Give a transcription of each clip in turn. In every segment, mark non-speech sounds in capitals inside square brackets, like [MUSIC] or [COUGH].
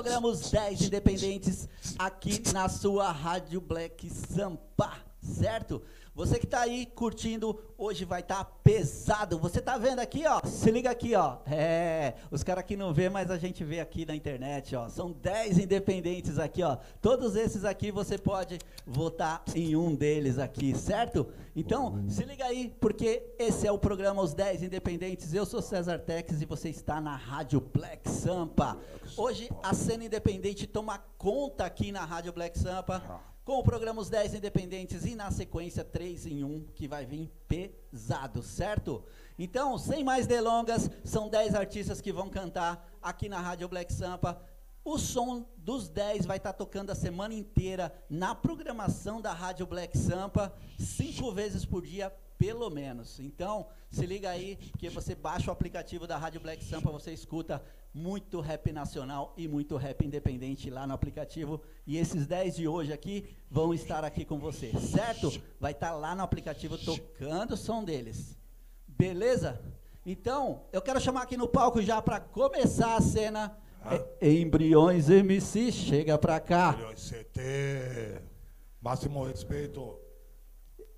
programa Os 10 Independentes aqui na sua Rádio Black Sampa, certo? Você que tá aí curtindo, hoje vai estar tá pesado. Você tá vendo aqui, ó? Se liga aqui, ó. É, os caras aqui não vê, mas a gente vê aqui na internet, ó. São 10 independentes aqui, ó. Todos esses aqui você pode votar em um deles aqui, certo? Então, se liga aí, porque esse é o programa Os 10 Independentes. Eu sou César Tex e você está na Rádio Black Sampa. Hoje a cena independente toma conta aqui na Rádio Black Sampa com o programa Os 10 Independentes e na sequência 3 em 1, que vai vir pesado, certo? Então, sem mais delongas, são 10 artistas que vão cantar aqui na Rádio Black Sampa. O som dos 10 vai estar tá tocando a semana inteira na programação da Rádio Black Sampa, cinco vezes por dia, pelo menos. Então, se liga aí que você baixa o aplicativo da Rádio Black Sampa, você escuta muito rap nacional e muito rap independente lá no aplicativo. E esses 10 de hoje aqui vão estar aqui com você, certo? Vai estar lá no aplicativo tocando o som deles. Beleza? Então, eu quero chamar aqui no palco já para começar a cena. Ah. Embriões MC, chega pra cá. Embriões CT. Máximo respeito.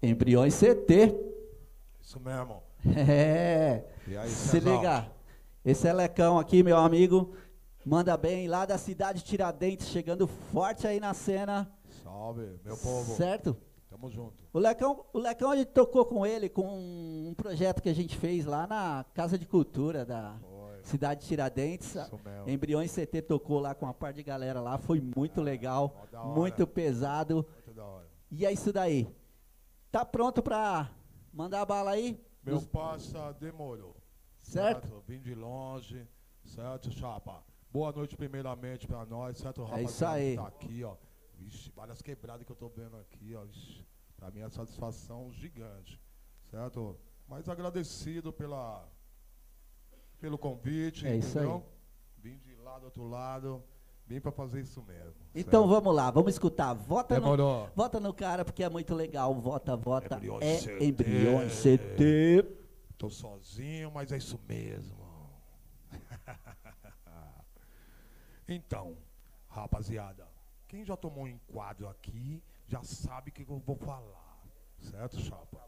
Embriões CT. Isso mesmo. É. Aí, Se liga. Esse Elecão aqui, meu amigo, manda bem lá da cidade Tiradentes, chegando forte aí na cena. Salve, meu povo. Certo? Tamo junto. O Lecão, o Lecão a gente tocou com ele com um projeto que a gente fez lá na Casa de Cultura da foi. cidade Tiradentes. Embriões CT tocou lá com uma par de galera lá, foi muito é, legal, muito pesado. Muito da hora. E é isso daí. Tá pronto pra mandar a bala aí? Meu Dos... passa demorou. Certo? certo? Vim de longe, certo, chapa? Boa noite primeiramente pra nós, certo, rapaz? É isso aí. Tá aqui, ó. Vixe, várias quebradas que eu tô vendo aqui, ó. Vixe, pra mim é satisfação gigante, certo? Mas agradecido pela, pelo convite, é isso Aí. Vim de lá do outro lado, vim pra fazer isso mesmo. Então certo? vamos lá, vamos escutar. Vota no, vota no cara porque é muito legal. Vota, vota. Embriões é CT. Embriões CT. Tô sozinho, mas é isso mesmo. [LAUGHS] então, rapaziada, quem já tomou um enquadro aqui já sabe o que eu vou falar. Certo, chapa?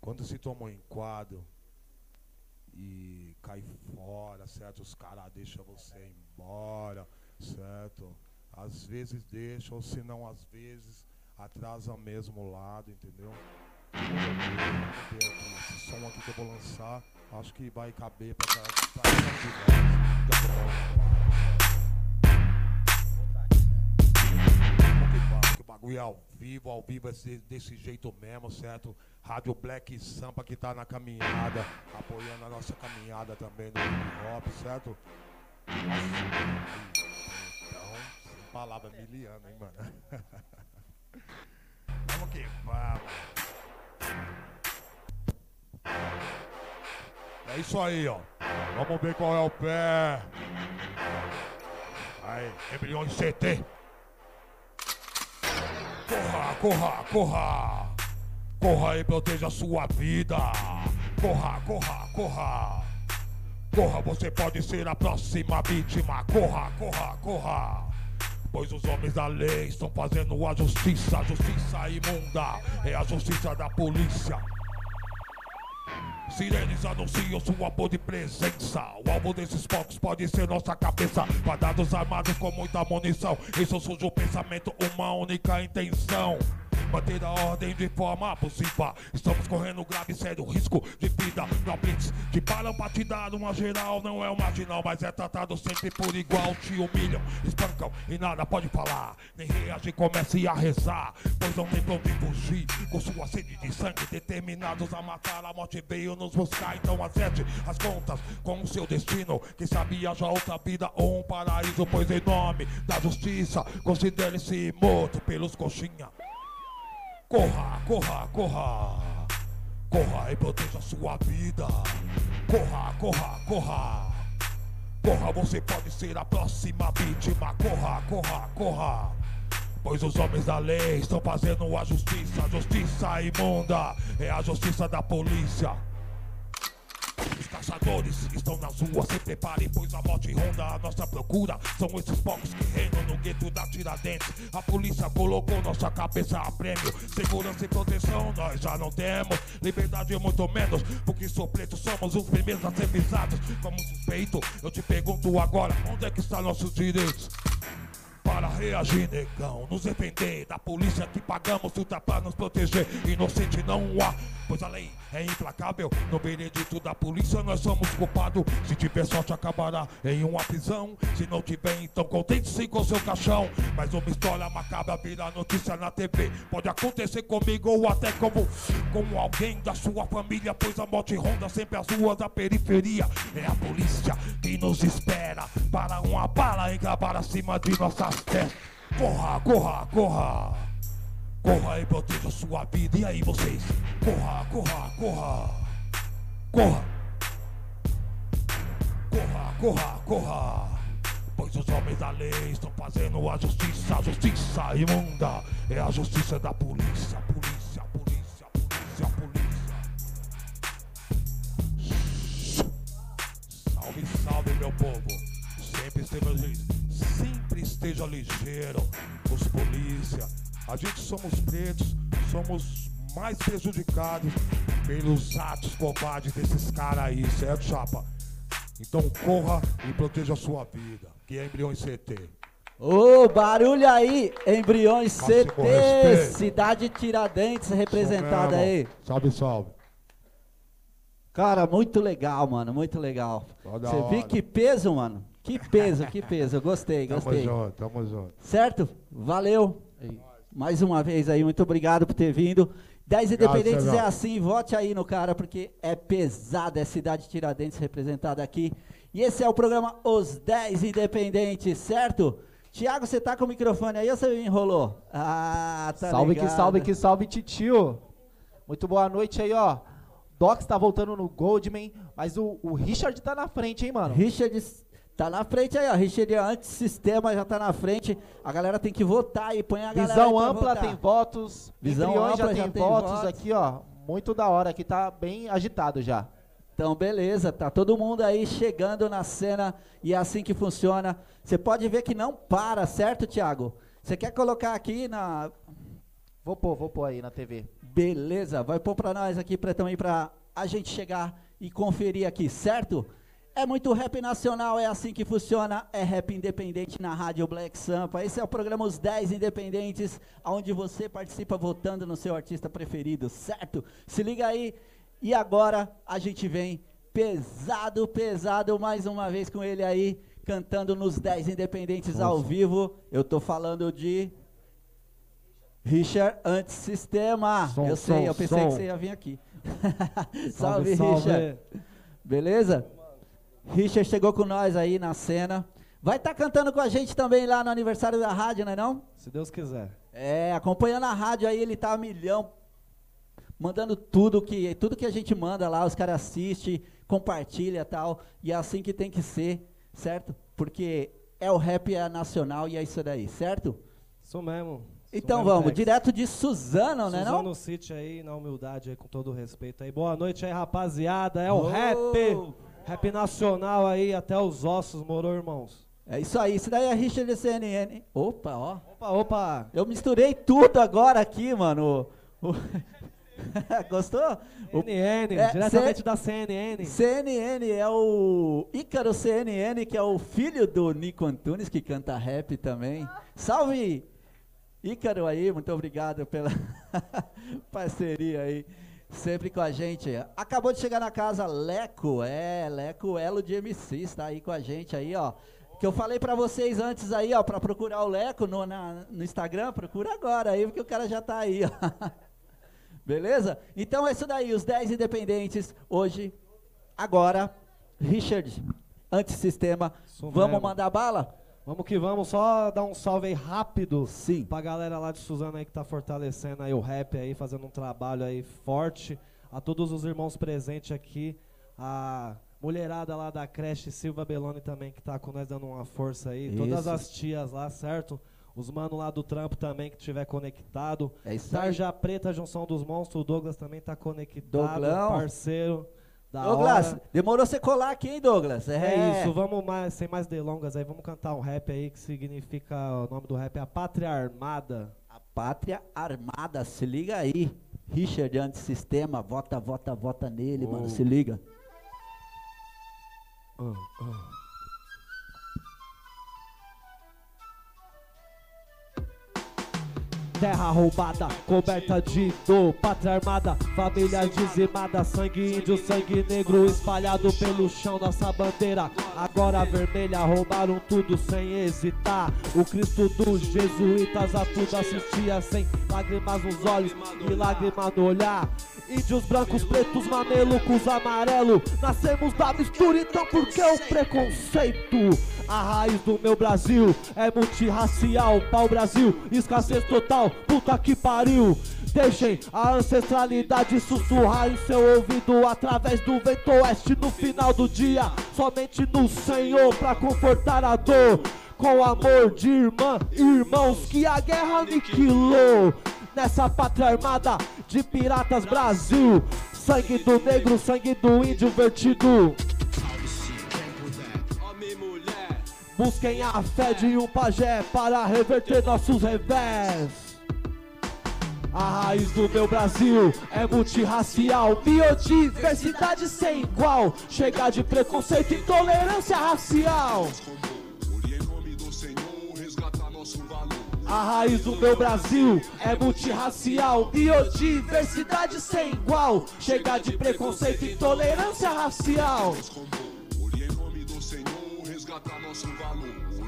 Quando se toma um enquadro e cai fora, certo? Os caras deixam você esse certo? Às vezes deixam, ou se não, às vezes atrasa mesmo o lado, entendeu? Esse som aqui que eu vou lançar, acho que vai caber pra que bagulho é ao vivo, ao vivo é desse jeito mesmo, certo? Rádio Black Sampa que tá na caminhada, apoiando a nossa caminhada também no hip hop, certo? Sem palavra miliana, hein, mano? [LAUGHS] vamos que vamos. É isso aí, ó. Vamos ver qual é o pé. Aí, embriões CT. Corra, corra, corra. Corra e proteja a sua vida. Corra, corra, corra. Corra, você pode ser a próxima vítima. Corra, corra, corra. Pois os homens da lei estão fazendo a justiça, a justiça imunda. É a justiça da polícia. Sirenes anunciam sua boa presença. O alvo desses focos pode ser nossa cabeça. Quadrados armados com muita munição. Isso surge o pensamento, uma única intenção manter a ordem de forma abusiva. Estamos correndo grave sério risco de vida. Não blitz que param pra te dar uma geral. Não é um marginal, mas é tratado sempre por igual. Te humilham, espancam e nada pode falar. Nem reagir, comece a rezar. Pois não tem onde fugir. Com sua sede de sangue, determinados a matar. A morte veio nos buscar. Então acerte as contas com o seu destino. Quem sabia já outra vida ou um paraíso. Pois em nome da justiça, considere-se morto pelos coxinha. Corra, corra, corra. Corra e proteja sua vida. Corra, corra, corra. Corra, você pode ser a próxima vítima. Corra, corra, corra. Pois os homens da lei estão fazendo a justiça. Justiça imunda é a justiça da polícia. Caçadores estão nas ruas, se preparem, pois a morte ronda a nossa procura. São esses povos que reinam no gueto da Tiradentes. A polícia colocou nossa cabeça a prêmio. Segurança e proteção nós já não temos. Liberdade muito menos, porque sou preto, somos os primeiros a ser pisados. Como suspeito, eu te pergunto agora, onde é que estão nossos direitos? para reagir, negão. Nos defender da polícia que pagamos tudo pra nos proteger. Inocente não há, pois a lei é implacável. No veredito da polícia nós somos culpados. Se tiver sorte, acabará em uma prisão. Se não tiver, então contente-se com seu caixão. Mas uma história macabra vira notícia na TV. Pode acontecer comigo ou até como, como alguém da sua família. Pois a morte ronda sempre as ruas da periferia. É a polícia que nos espera para uma bala encabar acima de nossas testas. Corra, corra, corra. Corra e proteja sua vida. E aí vocês? Corra, corra, corra. Corra. Corra, corra, corra. Pois os homens da lei estão fazendo a justiça, a justiça imunda. É a justiça da polícia, polícia, polícia, polícia, polícia. Salve, salve, meu povo. Sempre esteja. Sempre esteja ligeiro. Os polícia. A gente somos pretos, somos mais prejudicados pelos atos covardes desses caras aí, certo, chapa? Então corra e proteja a sua vida, que é embriões CT. Ô, barulho aí, embriões CT, cidade Tiradentes representada aí. Salve, salve. Cara, muito legal, mano, muito legal. Você viu hora. que peso, mano? Que peso, que peso. Eu gostei, Tamo gostei. junto, tamo junto. Certo? Valeu. Mais uma vez aí, muito obrigado por ter vindo. 10 Obrigado, Independentes é assim, vote aí no cara, porque é pesado, é Cidade Tiradentes representada aqui. E esse é o programa Os 10 Independentes, certo? Tiago, você tá com o microfone aí ou você me enrolou? Ah, tá salve que ligado. salve que salve, titio. Muito boa noite aí, ó. Docs tá voltando no Goldman, mas o, o Richard tá na frente, hein, mano? Richard tá na frente aí, ó. Richard antissistema já tá na frente. A galera tem que votar aí, põe a galera aí Visão ampla votar. tem votos. Visão Embriões já ampla tem, já tem votos, votos. aqui, ó. Muito da hora, aqui tá bem agitado já. Então, beleza, tá todo mundo aí chegando na cena e é assim que funciona. Você pode ver que não para, certo, Thiago? Você quer colocar aqui na. Vou pôr, vou pôr aí na TV. Beleza, vai pôr pra nós aqui pra, também pra a gente chegar e conferir aqui, certo? É muito rap nacional, é assim que funciona, é rap independente na Rádio Black Sampa. Esse é o programa Os 10 Independentes, onde você participa votando no seu artista preferido, certo? Se liga aí. E agora a gente vem pesado, pesado, mais uma vez com ele aí, cantando nos 10 Independentes ao vivo. Eu tô falando de Richard Antissistema. Som, eu sei, som, eu pensei som. que você ia vir aqui. [LAUGHS] Salve, salve, salve. Richard. Beleza? Richard chegou com nós aí na cena. Vai estar cantando com a gente também lá no aniversário da rádio, não é não? Se Deus quiser. É, acompanhando a rádio aí, ele tá a milhão, mandando tudo que, tudo que a gente manda lá, os caras assistem, compartilha e tal, e é assim que tem que ser, certo? Porque é o rap é nacional e é isso daí, certo? Isso mesmo. Então mesmo, vamos, direto de Suzano, né não? Suzano City aí, na humildade aí, com todo o respeito aí. Boa noite aí, rapaziada. É o Oh! rap. Rap nacional aí, até os ossos, morou, irmãos? É isso aí, isso daí é Richard CNN. Opa, ó. Opa, opa. Eu misturei tudo agora aqui, mano. O- [LAUGHS] Gostou? CNN, É, diretamente C- da CNN. CNN é o Ícaro CNN, que é o filho do Nico Antunes, que canta rap também. Salve, Ícaro aí, muito obrigado pela [LAUGHS] parceria aí, sempre com a gente. Acabou de chegar na casa Leco, é, Leco Elo de MC, está aí com a gente aí, ó. Que eu falei pra vocês antes aí, ó, pra procurar o Leco no, na- no Instagram, procura agora aí, porque o cara já tá aí, ó. [LAUGHS] Beleza? Então é isso daí, os 10 independentes. Hoje, agora, Richard, antissistema. Isso Vamos mesmo. mandar bala? Vamos que vamos, só dar um salve aí rápido Sim. pra galera lá de Suzano aí que tá fortalecendo aí o rap aí, fazendo um trabalho aí forte. A todos os irmãos presentes aqui, a mulherada lá da creche Silva Beloni também que tá com nós dando uma força aí. Todas Isso. as tias lá, certo? Os manos lá do trampo também que tiver conectado. É isso aí. Tarja Preta, Junção dos Monstros, o Douglas também tá conectado, Douglão. parceiro. Da Douglas, hora. demorou você colar aqui, hein, Douglas? É isso, vamos mais, sem mais delongas aí, vamos cantar um rap aí que significa, o nome do rap é a Pátria Armada. A pátria armada, se liga aí. Richard antissistema, vota, vota, vota nele, mano, Oh. se liga. Terra roubada, coberta de dor, pátria armada, família dizimada, sangue índio, sangue negro espalhado pelo chão, nossa bandeira agora vermelha, roubaram tudo sem hesitar. O Cristo dos jesuítas a tudo assistia sem lágrimas nos olhos e lágrima no olhar. Índios brancos, pretos, mamelucos, amarelo, nascemos da mistura, então por que o preconceito? A raiz do meu Brasil é multirracial, pau Brasil, escassez total, puta que pariu. Deixem a ancestralidade sussurrar em seu ouvido através do vento oeste no final do dia. Somente no Senhor pra confortar a dor. Com amor de irmã, irmãos que a guerra aniquilou. Nessa pátria armada de piratas Brasil. Sangue do negro, sangue do índio vertido. Busquem a fé de um pajé para reverter nossos revés. A raiz do meu Brasil é multirracial, biodiversidade sem igual. Chega de preconceito e intolerância racial. A raiz do meu Brasil é multirracial, biodiversidade sem igual. Chega de preconceito e intolerância racial.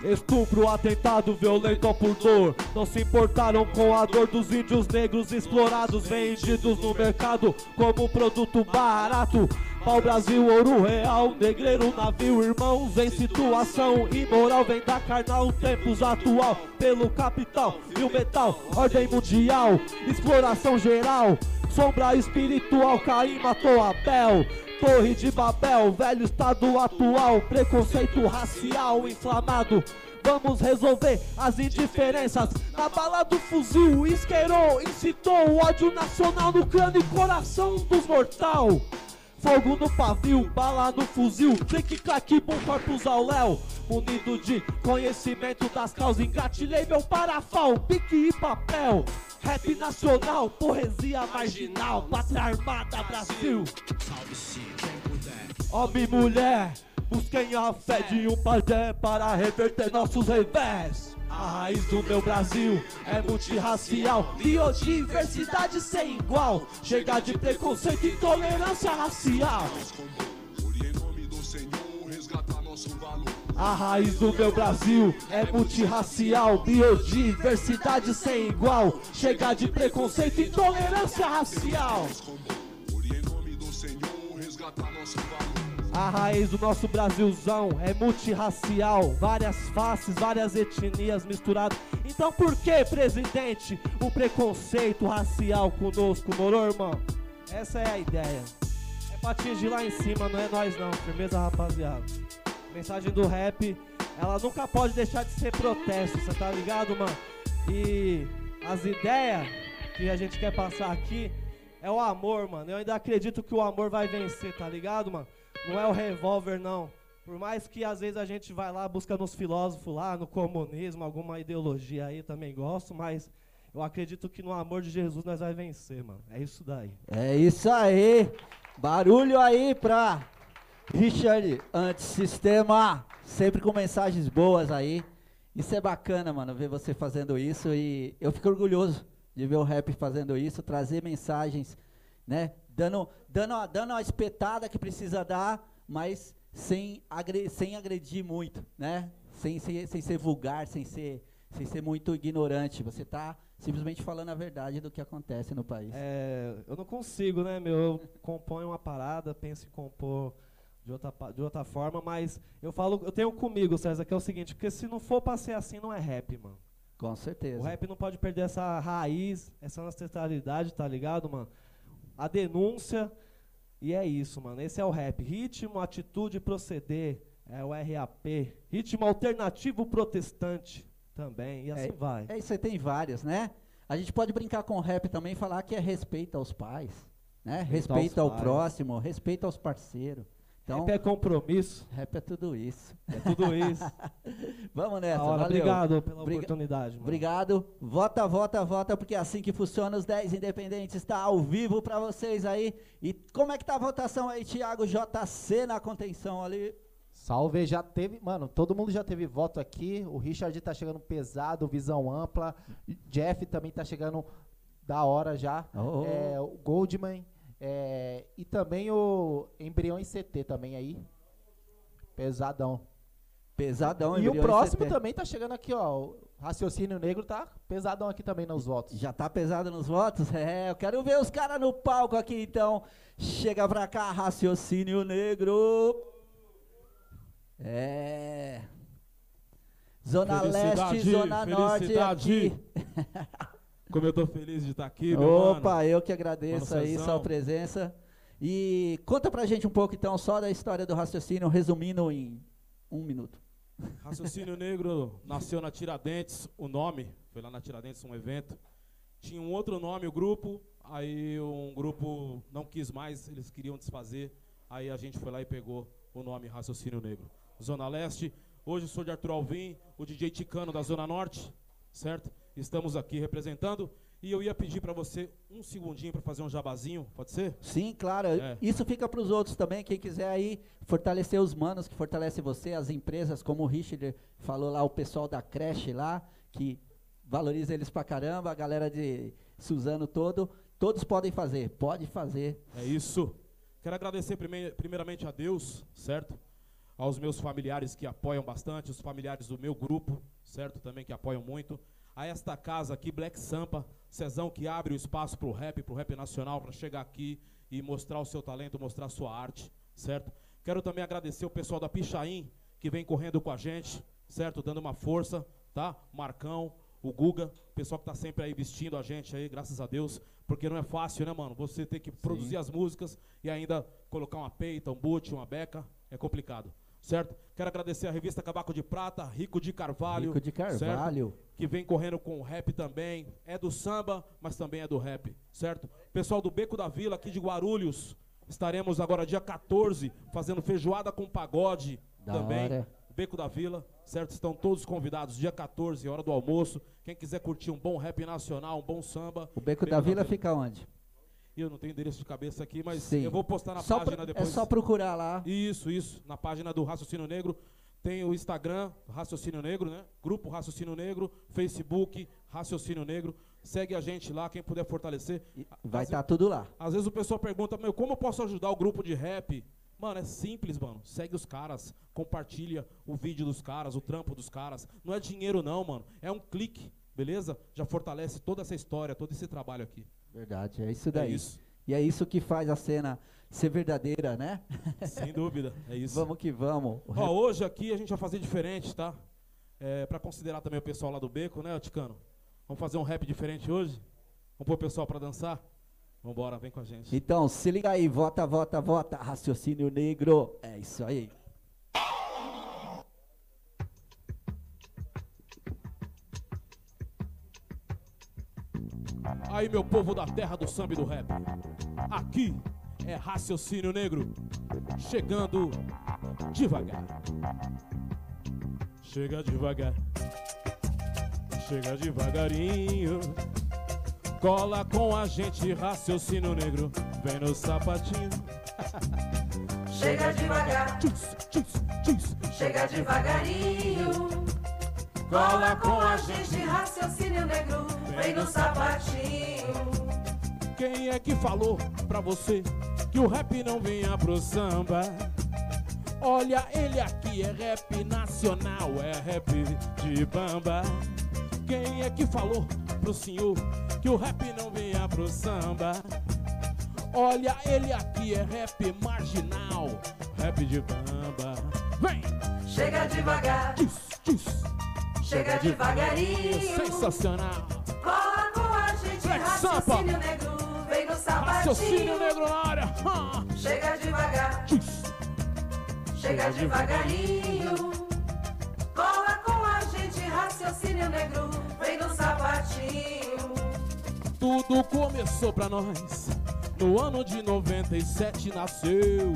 Estupro, atentado, violento ao pudor. Não se importaram com a dor dos índios negros explorados, vendidos no mercado como produto barato. Pau Brasil, ouro real, negreiro, navio, irmãos em situação imoral. Vem da carnal, tempos atual, pelo capital e o metal, ordem mundial, exploração geral. Sombra espiritual, Caim matou Abel. Torre de Babel, velho estado atual, preconceito racial inflamado. Vamos resolver as indiferenças. Na bala do fuzil, isqueirou, incitou o ódio nacional no crânio e coração dos mortal. Fogo no pavio, bala no fuzil, clique, claque, bom corpus ao léu. Munido de conhecimento das causas, engatilhei meu parafal, pique e papel. Rap nacional, poesia marginal, pátria armada, Brasil. Homem e mulher, busquem a fé de um pajé para reverter nossos revés. A raiz do meu Brasil é multirracial, biodiversidade sem igual. Chega de preconceito e intolerância racial. A raiz do meu Brasil é multirracial, biodiversidade sem igual. Chega de preconceito e intolerância racial. Em nome do Senhor, resgatar nosso valor. A raiz do nosso Brasilzão é multirracial, várias faces, várias etnias misturadas. Então por que, presidente, o preconceito racial conosco, moro, irmão? Essa é a ideia. É pra atingir lá em cima, não é nós não, firmeza, rapaziada. Mensagem do rap, ela nunca pode deixar de ser protesto, você tá ligado, mano? E as ideias que a gente quer passar aqui é o amor, mano. Eu ainda acredito que o amor vai vencer, tá ligado, mano? Não é o revólver, não. Por mais que às vezes a gente vai lá, busca nos filósofos lá, no comunismo, alguma ideologia aí, também gosto, mas eu acredito que no amor de Jesus nós vai vencer, mano. É isso daí. É isso aí. Barulho aí pra Richard Antissistema. Sempre com mensagens boas aí. Isso é bacana, mano, ver você fazendo isso e eu fico orgulhoso de ver o rap fazendo isso, trazer mensagens, né? Dando, dando, a- dando a espetada que precisa dar, mas sem, agre, sem agredir muito, né? Sem, ser- sem ser vulgar, sem ser, sem ser muito ignorante. Você tá simplesmente falando a verdade do que acontece no país. É, eu não consigo, né, meu? Eu componho uma parada, penso em compor de outra, de outra forma, mas eu falo, eu tenho comigo, César, que é o seguinte, porque se não for pra ser assim, não é rap, mano. Com certeza. O rap não pode perder essa raiz, essa ancestralidade, tá ligado, mano? A denúncia, e é isso, mano. Esse é o rap. Ritmo, atitude, proceder. É o RAP. Ritmo alternativo protestante também. E assim vai. É isso aí, tem vários, né? A gente pode brincar com o rap também e falar que é respeito aos pais, né? aos Respeito ao pais. próximo, respeito aos parceiros. Então, Rap é compromisso, rap é tudo isso. é tudo isso. [LAUGHS] Vamos nessa, hora, valeu. obrigado pela Briga- oportunidade, mano. Obrigado. Vota, vota, vota, porque é assim que funciona os 10 independentes. Está ao vivo para vocês aí. E como é que tá a votação aí, Thiago JC na contenção ali? Salve, já teve, mano, todo mundo já teve voto aqui. O Richard tá chegando pesado, visão ampla. Jeff também tá chegando da hora já. Oh. É, o Goldman. É, e também o Embrião em CT também aí. Pesadão. Pesadão, e o próximo ICT. também tá chegando aqui, ó. O Raciocínio Negro tá pesadão aqui também nos votos. Já tá pesado nos votos? É, eu quero ver os caras no palco aqui então. Chega pra cá, raciocínio negro. É. Zona Leste, Zona Norte aqui. [LAUGHS] Como eu tô feliz de estar aqui, meu Opa, mano. eu que agradeço Mano aí sua presença. E conta pra gente um pouco então só da história do raciocínio, resumindo em um minuto. Raciocínio [LAUGHS] Negro nasceu na Tiradentes, o nome, foi lá na Tiradentes um evento. Tinha um outro nome, o grupo, aí um grupo não quis mais, eles queriam desfazer. Aí a gente foi lá e pegou o nome Raciocínio Negro. Zona Leste, hoje eu sou de Arthur Alvim, o DJ Ticano da Zona Norte, certo? Estamos aqui representando. E eu ia pedir pra você um segundinho pra fazer um jabazinho, pode ser? Sim, claro. É. Isso fica pros outros também. Quem quiser aí fortalecer os manos que fortalece você, as empresas, como o Richard falou lá, o pessoal da creche lá, que valoriza eles pra caramba, a galera de Suzano todo, todos podem fazer. Pode fazer. É isso. Quero agradecer prime- primeiramente a Deus, certo? Aos meus familiares que apoiam bastante, os familiares do meu grupo, certo? Também que apoiam muito. A esta casa aqui, Black Sampa, Cezão que abre o espaço pro rap, pro rap nacional, para chegar aqui e mostrar o seu talento, mostrar a sua arte, certo? Quero também agradecer o pessoal da Pichain, que vem correndo com a gente, certo? Dando uma força, tá? Marcão, o Guga, o pessoal que tá sempre aí vestindo a gente aí, graças a Deus, porque não é fácil, né, mano? Você ter que produzir as músicas e ainda colocar uma peita, um boot, uma beca, é complicado, certo? Quero agradecer a revista Cabaco de Prata, Rico de Carvalho, Rico de certo? Que vem correndo com o rap também. É do samba, mas também é do rap, certo? Pessoal do Beco da Vila, aqui de Guarulhos, estaremos agora dia 14 fazendo feijoada com pagode Da também. hora. Beco da Vila, certo? Estão todos convidados dia 14, hora do almoço. Quem quiser curtir um bom rap nacional, um bom samba. O Beco da Vila fica onde? Eu não tenho endereço de cabeça aqui, mas Sim. eu vou postar na Só página pro- depois. É só procurar lá. Isso, isso. Na página do Raciocínio Negro. Tem o Instagram, Raciocínio Negro, né? Grupo Raciocínio Negro, Facebook, Raciocínio Negro. Segue a gente lá, quem puder fortalecer. Vai estar tudo lá. Às vezes o pessoal pergunta, meu, como eu posso ajudar o grupo de rap? Mano, é simples, mano. Segue os caras, compartilha o vídeo dos caras, o trampo dos caras. Não é dinheiro não, mano. É um clique, beleza? Já fortalece toda essa história, todo esse trabalho aqui. Verdade, é isso daí. É isso. E é isso que faz a cena ser verdadeira, né? Sem dúvida, é [LAUGHS] isso. Vamos que vamos. Ó, hoje aqui a gente vai fazer diferente, tá? É, pra considerar também o pessoal lá do beco, né, Ticano? Vamos fazer um rap diferente hoje? Vamos pôr o pessoal pra dançar? Vambora, vem com a gente. Então, se liga aí, vota, vota, vota, raciocínio negro. É isso aí. Aí, meu povo da terra do samba e do rap. Aqui é raciocínio negro. Chegando devagar. Chega devagar. Chega devagarinho. Cola com a gente, raciocínio negro. Vem no sapatinho. [LAUGHS] Chega devagar, Tchus, tchus, tchus. chega devagarinho. Cola com a gente, raciocínio negro, vem no sapatinho. Quem é que falou pra você que o rap não vinha pro samba? Olha, ele aqui é rap nacional, é rap de bamba. Quem é que falou pro senhor que o rap não vinha pro samba? Olha, ele aqui é rap marginal, rap de bamba. Vem! Chega devagar, tchus. chega devagarinho. Sensacional! Cola com a gente, Black raciocínio negro, no Raciocínio sapatinho. negro na área! [LAUGHS] Chega devagar, chega devagarinho. Cola com a gente, raciocínio negro, vem no sapatinho. Tudo começou pra nós No ano de 97 nasceu,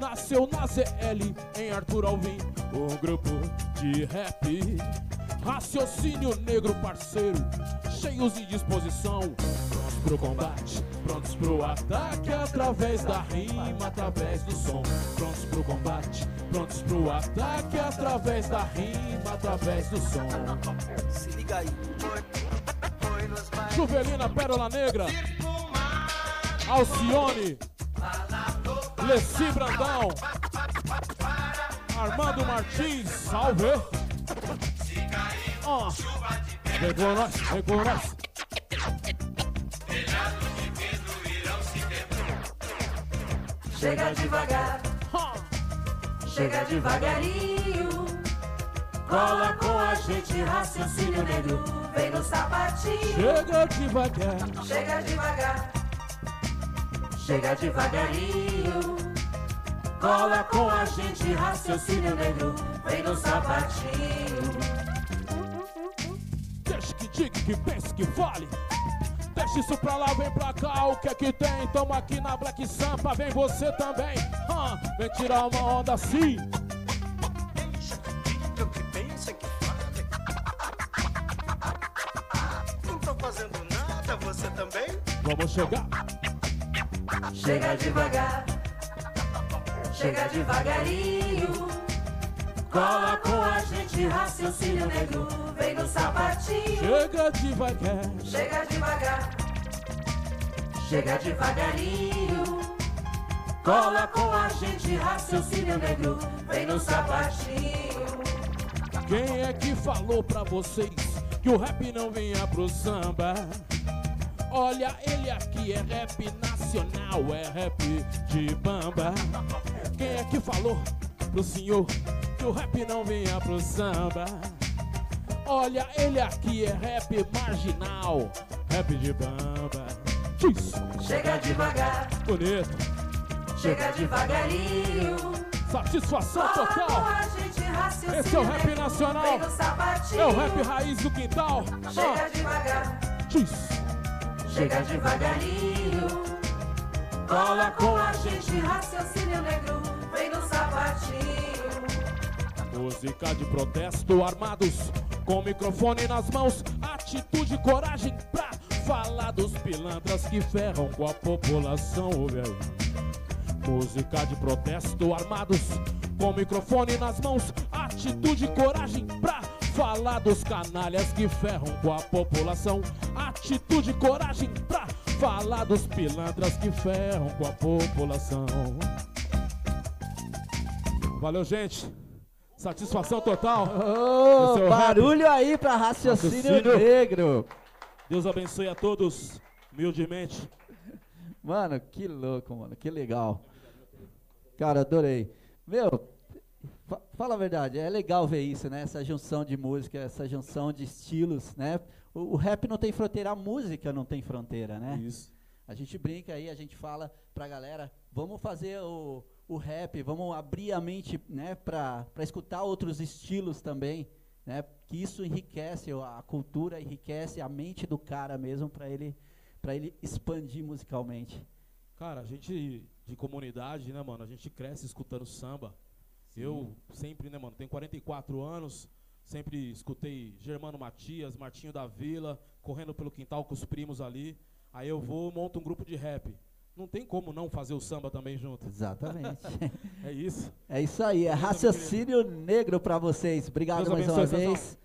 nasceu na ZL em Arthur Alvim, um grupo de rap. Raciocínio negro parceiro, cheios de disposição, prontos pro combate, prontos pro ataque através da rima, através do som. Prontos pro combate, prontos pro ataque através da rima, através do som. Se liga aí. Juvelina Pérola Negra, Alcione, Leci Brandão, Armando Martins, salve! Ó, vem com nós, vem com nós. Chega devagar, chega devagarinho. Cola com a gente, raciocínio negro. Vem no sapatinho, Chega devagar, chega devagar, chega devagarinho. Cola com a gente, raciocínio negro. Vem no sapatinho. deixa que diga, que pense, que fale. Deixa isso pra lá, vem pra cá, o que é que tem? Tamo aqui na Black Sampa, vem você também. Ah, vem tirar uma onda assim. Deixa que diga o que pensa que fale. Não tô fazendo nada, você também? Vamos chegar. Chega devagar, chega devagarinho. Cola com a gente, raciocínio negro. Vem no sapatinho, Chega devagar. chega devagar, chega devagarinho. Cola com a gente, raciocínio negro. Vem no sapatinho. Quem é que falou pra vocês que o rap não vinha pro samba? Olha, ele aqui é rap nacional, é rap de bamba. Quem é que falou pro senhor que o rap não vinha pro samba? Olha, ele aqui é rap marginal, rap de bamba. Diz, Chega devagar, bonito, chega devagarinho. satisfação com total. Esse é o rap nacional. É o rap raiz do quintal. Chega Ah, devagar. diz. Chega devagarinho, cola com a gente, raciocínio negro, vem no sapatinho. Música de protesto armados, com microfone nas mãos, atitude e coragem pra falar dos pilantras que ferram com a população. Música de protesto armados, com microfone nas mãos, atitude e coragem pra falar dos canalhas que ferram com a população. Atitude e coragem pra falar dos pilantras que ferram com a população. Valeu, gente. Satisfação total. Ô, Esse é o barulho aí pra raciocínio, Raciocínio. negro. Deus abençoe a todos, humildemente. Mano, que louco, mano, que legal. Cara, adorei. Meu, fa- fala a verdade, é legal ver isso, né? Essa junção de música, essa junção de estilos, né? O, o rap não tem fronteira, a música não tem fronteira, né? Isso. A gente brinca aí, a gente fala pra galera, vamos fazer o, o rap, vamos abrir a mente, né, pra, pra escutar outros estilos também, né? Que isso enriquece a cultura, enriquece a mente do cara mesmo pra ele, pra ele expandir musicalmente. Cara, a gente de comunidade, né, mano? A gente cresce escutando samba. Eu sempre, né, mano? Tenho 44 anos, sempre escutei Germano Matias, Martinho da Vila, correndo pelo quintal com os primos ali. Aí eu vou, monto um grupo de rap. Não tem como não fazer o samba também junto. Exatamente. [LAUGHS] É isso. é isso aí, é raciocínio negro pra vocês. Obrigado Deus mais uma vez.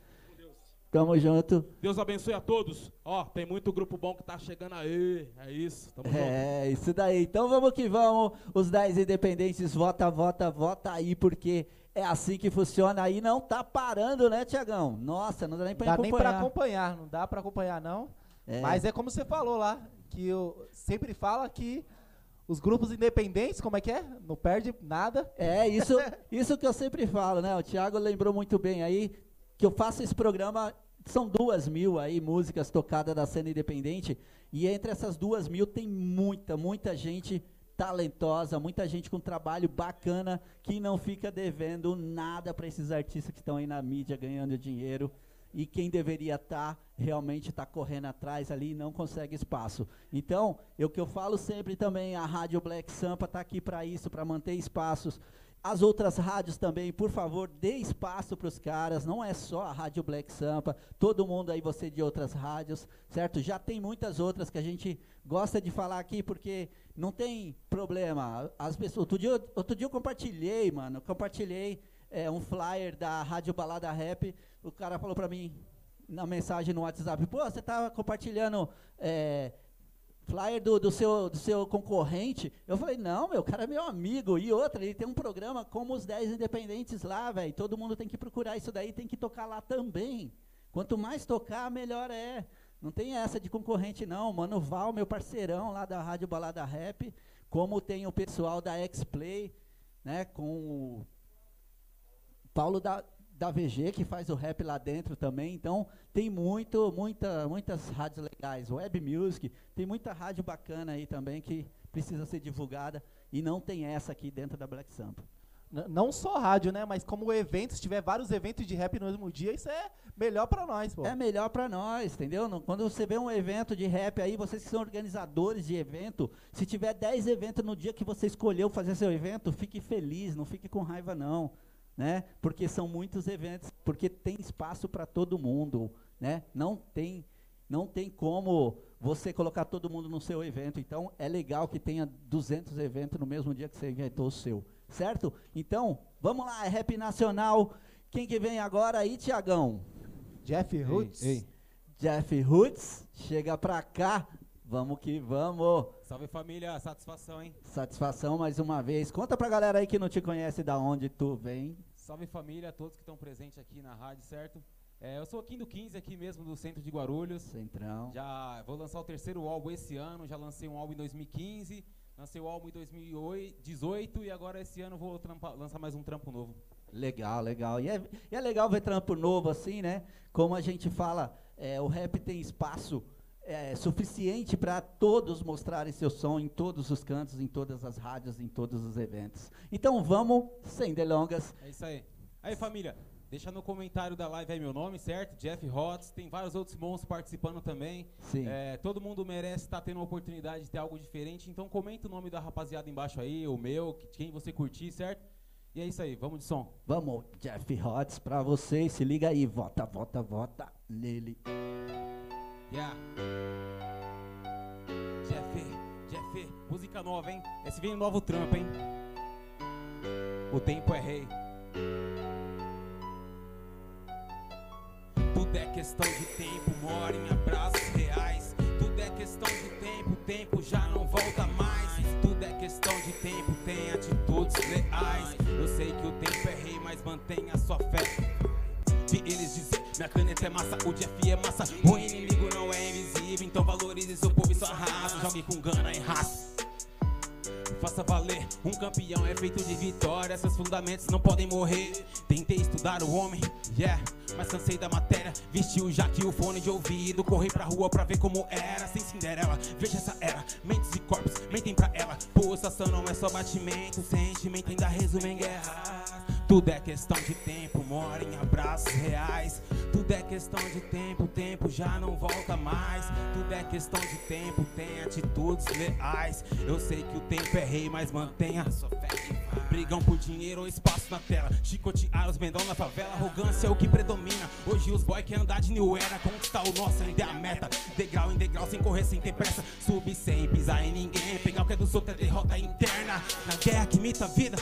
Tamo junto. Deus abençoe a todos. Ó, tem muito grupo bom que tá chegando aí. É isso. Tamo junto. É, isso daí. Então vamos que vamos. Os 10 independentes, vota, vota, vota aí, porque é assim que funciona aí. Não tá parando, né, Tiagão? Nossa, não dá nem pra Dá nem pra acompanhar. acompanhar, não dá pra acompanhar não. É. Mas é como você falou lá, que eu sempre fala que os grupos independentes, como é que é? Não perde nada. É, isso, [LAUGHS] isso que eu sempre falo, né? O Thiago lembrou muito bem aí que eu faço esse programa. São duas mil aí músicas tocadas da cena independente. E entre essas duas mil tem muita, muita gente talentosa, muita gente com trabalho bacana que não fica devendo nada para esses artistas que estão aí na mídia ganhando dinheiro. e quem deveria estar realmente está correndo atrás ali e não consegue espaço. Então, é o que eu falo sempre também, a Rádio Black Sampa está aqui para isso, para manter espaços. As outras rádios também, por favor, dê espaço para os caras, não é só a Rádio Black Sampa, todo mundo aí, você de outras rádios, certo? Já tem muitas outras que a gente gosta de falar aqui, porque não tem problema. As pessoas, outro dia, outro dia eu compartilhei, mano, compartilhei é, um flyer da Rádio Balada Rap, o cara falou para mim, na mensagem no WhatsApp, pô, você tá compartilhando é, flyer do, do seu, do seu concorrente. Eu falei, não, meu, o cara é meu amigo. E outra, ele tem um programa como os 10 independentes lá, velho. Todo mundo tem que procurar isso daí, tem que tocar lá também. Quanto mais tocar, melhor é. Não tem essa de concorrente, não. Mano Val, meu parceirão lá da Rádio Balada Rap, como tem o pessoal da X-Play, né, com o Paulo da, da VG, que faz o rap lá dentro também. Então, tem muito, muita, muitas rádios legais. Web Music, tem muita rádio bacana aí também que precisa ser divulgada. E não tem essa aqui dentro da Black Sampa. N- não só rádio, né? Mas como evento, se tiver vários eventos de rap no mesmo dia, isso é melhor pra nós, pô. É melhor pra nós, entendeu? Quando você vê um evento de rap aí, vocês que são organizadores de evento, se tiver 10 eventos no dia que você escolheu fazer seu evento, fique feliz, não fique com raiva não, né? Porque são muitos eventos, porque tem espaço para todo mundo, né? Não tem não tem como você colocar todo mundo no seu evento. Então é legal que tenha 200 eventos no mesmo dia que você inventou o seu, certo? Então, vamos lá, é rap nacional. Quem que vem agora aí, Tiagão? Jeff Roots. Jeff Roots, chega pra cá. Vamos que vamos. Salve família, satisfação, hein? Satisfação mais uma vez. Conta pra galera aí que não te conhece da onde tu vem. Salve família, todos que estão presentes aqui na rádio, certo? É, eu sou aqui do 15, aqui mesmo do centro de Guarulhos. Centrão. Já vou lançar o terceiro álbum esse ano, já lancei um álbum em 2015, lancei o álbum em 2018 e agora esse ano vou trampa- lançar mais um trampo novo. Legal, legal. E é, e é legal ver trampo novo assim, né? Como a gente fala, é, o rap tem espaço é, suficiente para todos mostrarem seu som em todos os cantos, em todas as rádios, em todos os eventos. Então vamos, sem delongas. É isso aí. Aí família, deixa no comentário da live aí meu nome, certo? Jeff Hotz, tem vários outros monstros participando também. Sim. É, todo mundo merece estar tendo a oportunidade de ter algo diferente, então comenta o nome da rapaziada embaixo aí, o meu, que- quem você curtir, certo? E é isso aí, vamos de som. Vamos, Jeff Hotz, pra vocês. Se liga aí, vota, vota, vota nele. Yeah. Jeff, Jeff, música nova, hein? Esse vem novo trampo, hein? O tempo é rei. Tudo é questão de tempo, mora em abraços reais. Tudo é questão de tempo, o tempo já não volta mais. Tudo é questão de tempo, tem atitudes leais. Eu sei que o tempo é rei, mas mantenha sua fé. Vi eles dizer, minha caneta é massa, o Jeff é massa. O Jogue com gana e raça. Faça valer, um campeão é feito de vitória. Seus fundamentos não podem morrer. Tentei estudar o homem, yeah, mas cansei da matéria. Vesti o jaque e o fone de ouvido. Corri pra rua pra ver como era. Sem Cinderela, veja essa era. Mentes e corpos mentem pra ela. Pulsação não é só batimento, sentimento ainda resume em guerra. Tudo é questão de tempo, mora em abraços reais. Tudo é questão de tempo, tempo já não volta mais. Tudo é questão de tempo, tem atitudes leais. Eu sei que o tempo é rei, mas mantenha sua fé. Brigam por dinheiro ou espaço na tela. Chicotear os mendão na favela, arrogância é o que predomina. Hoje os boy querem andar de new era, conquistar o nosso ainda é a meta. Degrau em degrau, sem correr, sem ter pressa. Subir sem pisar em ninguém. Pegar o que é dos outros é derrota interna. Na guerra que imita a vida.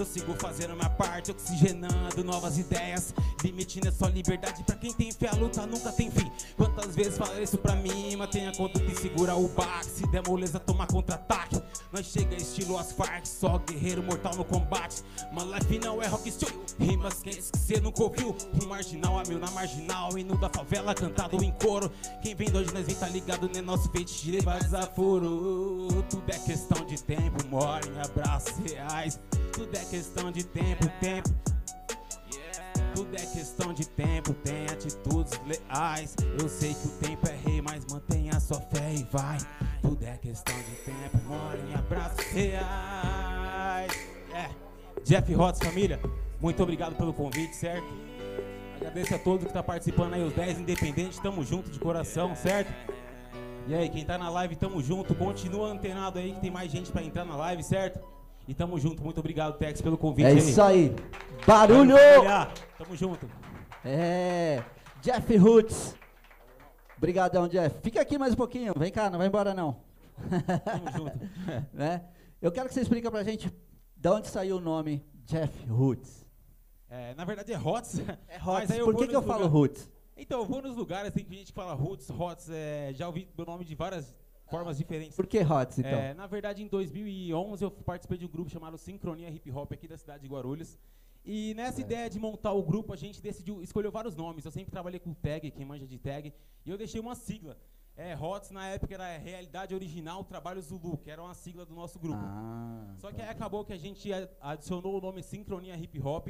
Eu sigo fazendo minha parte, oxigenando novas ideias. Limite não é só liberdade pra quem tem fé, a luta nunca tem fim. Quantas vezes falei isso pra mim, mas tenha conta que segura o baque. Se der moleza, toma contra-ataque. Nós chega estilo as só guerreiro mortal no combate. My life não é rock style, rimas quentes que cê nunca ouviu. Um marginal a mil na marginal, hino da favela cantado em coro. Quem vem de onde nós vem tá ligado, né? Nosso feitiço de desaforo. Tudo é questão de tempo, mora em abraços reais. Tudo é questão de tempo, tempo. Tudo é questão de tempo, tem atitudes leais. Eu sei que o tempo é rei, mas mantenha sua fé e vai. Tudo é questão de tempo, mora em abraços reais. É. Jeff Hotz, família, muito obrigado pelo convite, certo? Agradeço a todos que estão participando aí, os 10 independentes, tamo junto de coração, certo? E aí, quem tá na live, tamo junto. Continua antenado aí que tem mais gente pra entrar na live, certo? E tamo junto. Muito obrigado, Tex, pelo convite É isso aí. Barulho! Tamo junto. É. Jeff Roots. Obrigadão, Jeff. Fica aqui mais um pouquinho. Vem cá, não vai embora não. Tamo junto. [LAUGHS] né? Eu quero que você explique pra gente de onde saiu o nome Jeff Roots. É, na verdade é. É [LAUGHS] Roots. aí Por que, que eu nos falo lugar- Roots? Então, eu vou nos lugares, tem gente que fala Roots, Hots, é, já ouvi meu nome de várias formas diferentes. Por que Roots, então? É, na verdade, em 2011 eu participei de um grupo chamado Sincronia Hip Hop aqui da cidade de Guarulhos. E nessa ideia de montar o grupo, a gente decidiu, escolheu vários nomes. Eu sempre trabalhei com tag, quem manja de tag, e eu deixei uma sigla. É, HOTS na época era Realidade Original Trabalho Zulu, que era uma sigla do nosso grupo. Ah, Só que aí acabou que a gente adicionou o nome Sincronia Hip Hop.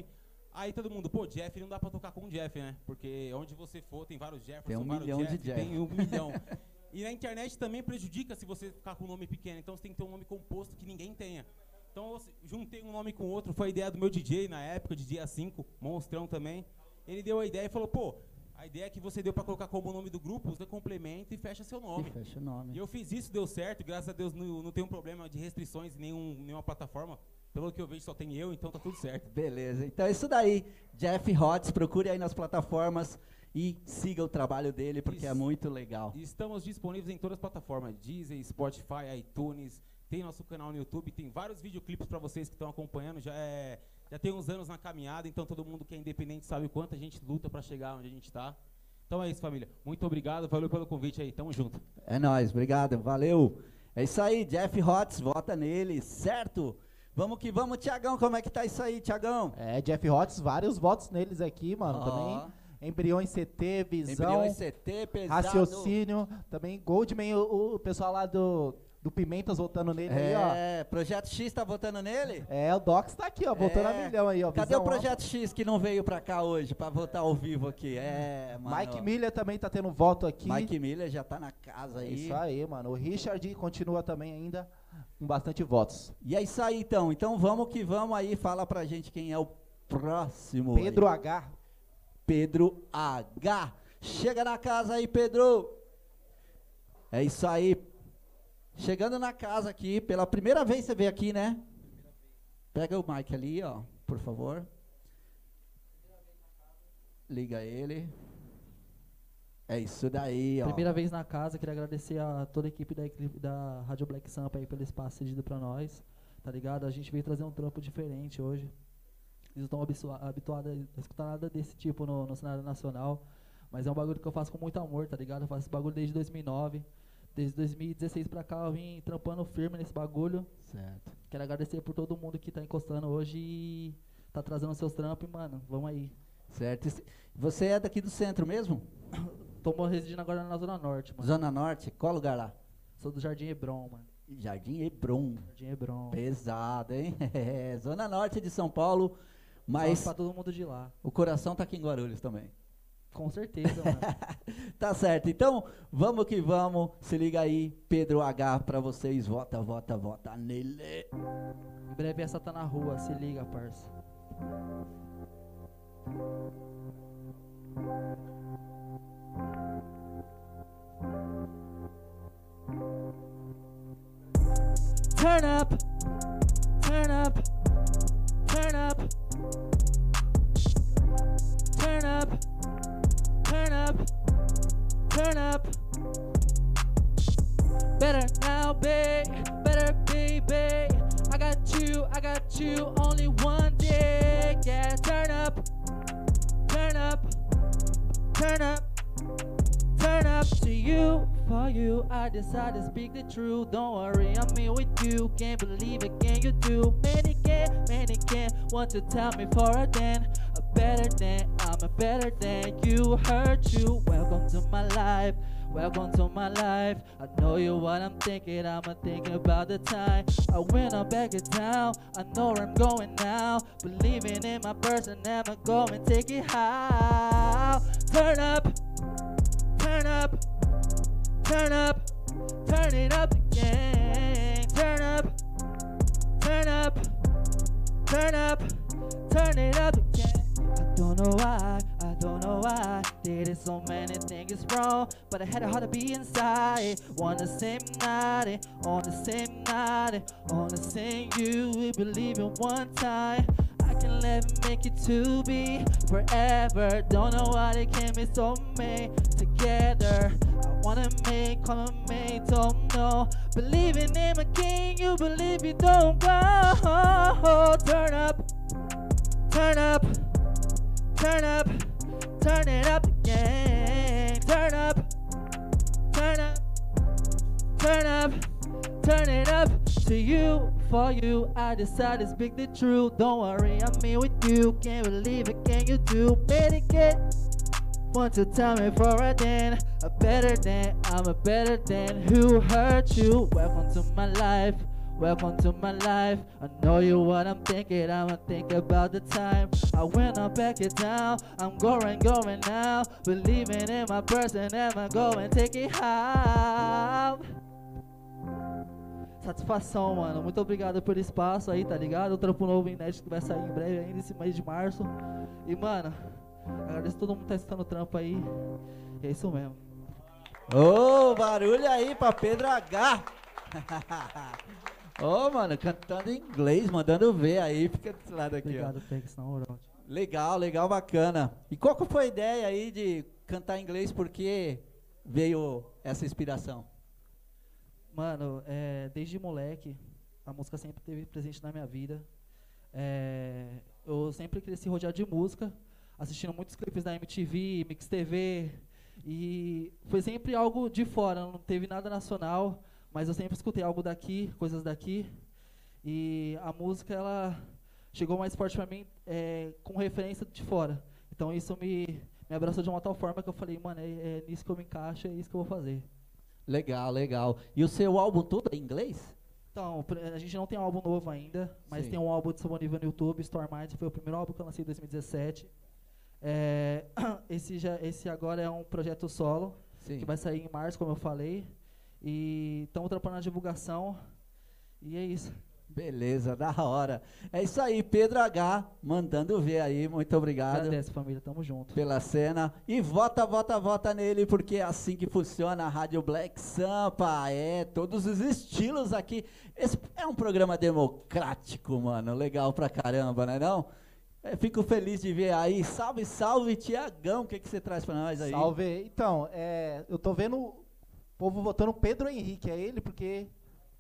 Aí todo mundo, pô, Jeff não dá pra tocar com Jeff, né? Porque onde você for tem vários Jefferson, Tem um vários milhão de Jeff, Jeff. tem um milhão. [LAUGHS] E na internet também prejudica se você ficar com um nome pequeno, então você tem que ter um nome composto que ninguém tenha. Então eu juntei um nome com outro, foi a ideia do meu DJ na época, de dia 5, Monstrão também. Ele deu a ideia e falou, pô, a ideia que você deu pra colocar como nome do grupo, você complementa e fecha seu e nome. fecha o nome. E eu fiz isso, deu certo, graças a Deus não, não tem um problema de restrições em nenhum, nenhuma plataforma. Pelo que eu vejo só tem eu, então tá tudo certo. Beleza, então é isso daí. Jeff Hotz, procure aí nas plataformas e siga o trabalho dele, porque é muito legal. E estamos disponíveis em todas as plataformas, Deezer, Spotify, iTunes, tem nosso canal no YouTube, tem vários videoclipes para vocês que estão acompanhando, já é, já tem uns anos na caminhada, então todo mundo que é independente sabe o quanto a gente luta para chegar onde a gente tá. Então é isso, família. Muito obrigado, valeu pelo convite aí, tamo junto. É nóis, obrigado, valeu. É isso aí, Jeff Hotz, vota nele, certo? Vamos que vamos, Tiagão, como é que tá isso aí, Tiagão? É, Jeff Hotz, vários votos neles aqui, mano. Ó, Também Embriões CT, Visão, Embriões CT, pesado. Raciocínio. Também Goldman, o, o pessoal lá do, do Pimentas votando nele aí, ó. É, Projeto X tá votando nele? É, o Docs tá aqui, ó, votando a É. milhão aí, ó. Cadê o alta. Projeto X que não veio pra cá hoje, pra votar ao vivo aqui? É, mano. Mike Miller também tá tendo voto aqui. Mike Miller já tá na casa É aí. Isso aí, mano. O Richard continua também ainda com bastante votos. E é isso aí, então. Então vamos que vamos aí. Fala pra gente quem é o próximo. aí. Pedro H. Pedro H. Chega na casa aí, Pedro. É isso aí. Chegando na casa aqui, pela primeira vez você veio aqui, né? Pega o mic ali, ó, por favor. Liga ele. É isso daí, ó. Primeira vez na casa, queria agradecer a toda a equipe da, da Rádio Black Sampa aí pelo espaço cedido pra nós, tá ligado? A gente veio trazer um trampo diferente hoje. Eles não estão habituados a escutar nada desse tipo no, no cenário nacional, mas é um bagulho que eu faço com muito amor, tá ligado? Eu faço esse bagulho desde 2009. Desde 2016 pra cá eu vim trampando firme nesse bagulho. Certo. Quero agradecer por todo mundo que tá encostando hoje e tá trazendo seus trampos, mano. Vamos aí. Certo. Você é daqui do centro mesmo? [COUGHS] Tô residindo agora na Zona Norte, mano. Zona Norte? Qual lugar lá? Sou do Jardim Hebron, mano. Jardim Hebron. Jardim Hebron. Pesado, hein? É, [LAUGHS] Zona Norte de São Paulo, Mas pra todo mundo de lá. o coração tá aqui em Guarulhos também. Com certeza, mano. [LAUGHS] Tá certo. Então, vamos que vamos. Se liga aí, Pedro H pra vocês. Vota, vota, vota nele. Em breve essa tá na rua, se liga, parça. Turn up, turn up, turn up, up, turn up, turn up. Better now, babe. Better, baby. I got you, I got you. Only one day. Yeah, turn up, turn up, turn up, turn up to you. For you, I decide to speak the truth. Don't worry, I'm here with you. Can't believe it, can you do? Many can, many can. Want to tell me for a then. Better than, I'm a better than you. Hurt you. Welcome to my life. Welcome to my life. I know you what I'm thinking. I'ma think about the time I went up back in town. I know where I'm going now. Believing in my person, I'ma go and take it high. Turn up, turn up, turn up, turn it up again. Turn up, turn up, turn up, turn it up again. I don't know why, I don't know is wrong, but I had a heart to be inside. On the same night, on the same night, on the same you, we believe in one time. I can never make it to be forever. Don't know why they can't be so made together. I wanna make, wanna make, don't know. Believing in my king, you believe you don't go. Turn up, turn up, turn up, turn it up again. Turn up, turn up, turn up, turn it up to you. For you, I decided to speak the truth. Don't worry, I'm here with you. Can't believe it, can you do? Better get Want to tell me for a then A better than, I'm a better than Who hurt you? Welcome to my life Welcome to my life I know you what I'm thinking I'ma think about the time I went up back it down I'm going, going now Believing in my person I'ma go and take it high Satisfação, mano. Muito obrigado pelo espaço aí, tá ligado? O trampo novo inédito que vai sair em breve ainda, esse mês de março. E, mano, agradeço todo mundo que tá assistindo o trampo aí. E é isso mesmo. Ô, barulho aí pra Pedro H. [LAUGHS] Ô, mano, cantando em inglês, mandando ver aí, fica desse lado aqui. Obrigado, Pex, na moral. Legal, legal, bacana. E qual que foi a ideia aí de cantar em inglês? Por que veio essa inspiração? Mano, é, desde moleque, a música sempre esteve presente na minha vida. É, eu sempre cresci rodeado de música, assistindo muitos clipes da MTV, Mix TV, e foi sempre algo de fora, não teve nada nacional, mas eu sempre escutei algo daqui, coisas daqui, e a música ela chegou mais forte para mim é, com referência de fora. Então isso me, me abraçou de uma tal forma que eu falei, mano, é, é nisso que eu me encaixo, é isso que eu vou fazer. Legal, legal. E o seu álbum todo é em inglês? Então, a gente não tem um álbum novo ainda, mas Sim. tem um álbum disponível no YouTube, Store Minds, foi o primeiro álbum que eu lancei em 2017. É, [CLEARS THROAT] esse, já, esse agora é um projeto solo, Sim. que vai sair em março, como eu falei. E estamos trabalhando na divulgação. E é isso. Beleza, [LAUGHS] da hora. É isso aí, Pedro H, mandando ver aí. Muito obrigado Agradece, família. Tamo junto. pela cena. E vota, vota, vota nele, porque é assim que funciona a Rádio Black Sampa. É, todos os estilos aqui. Esse é um programa democrático, mano. Legal pra caramba, né não? É, fico feliz de ver aí. Salve, salve, Tiagão. O que, que você traz pra nós aí? Salve. Então, é, eu tô vendo povo votando Pedro Henrique. É ele porque.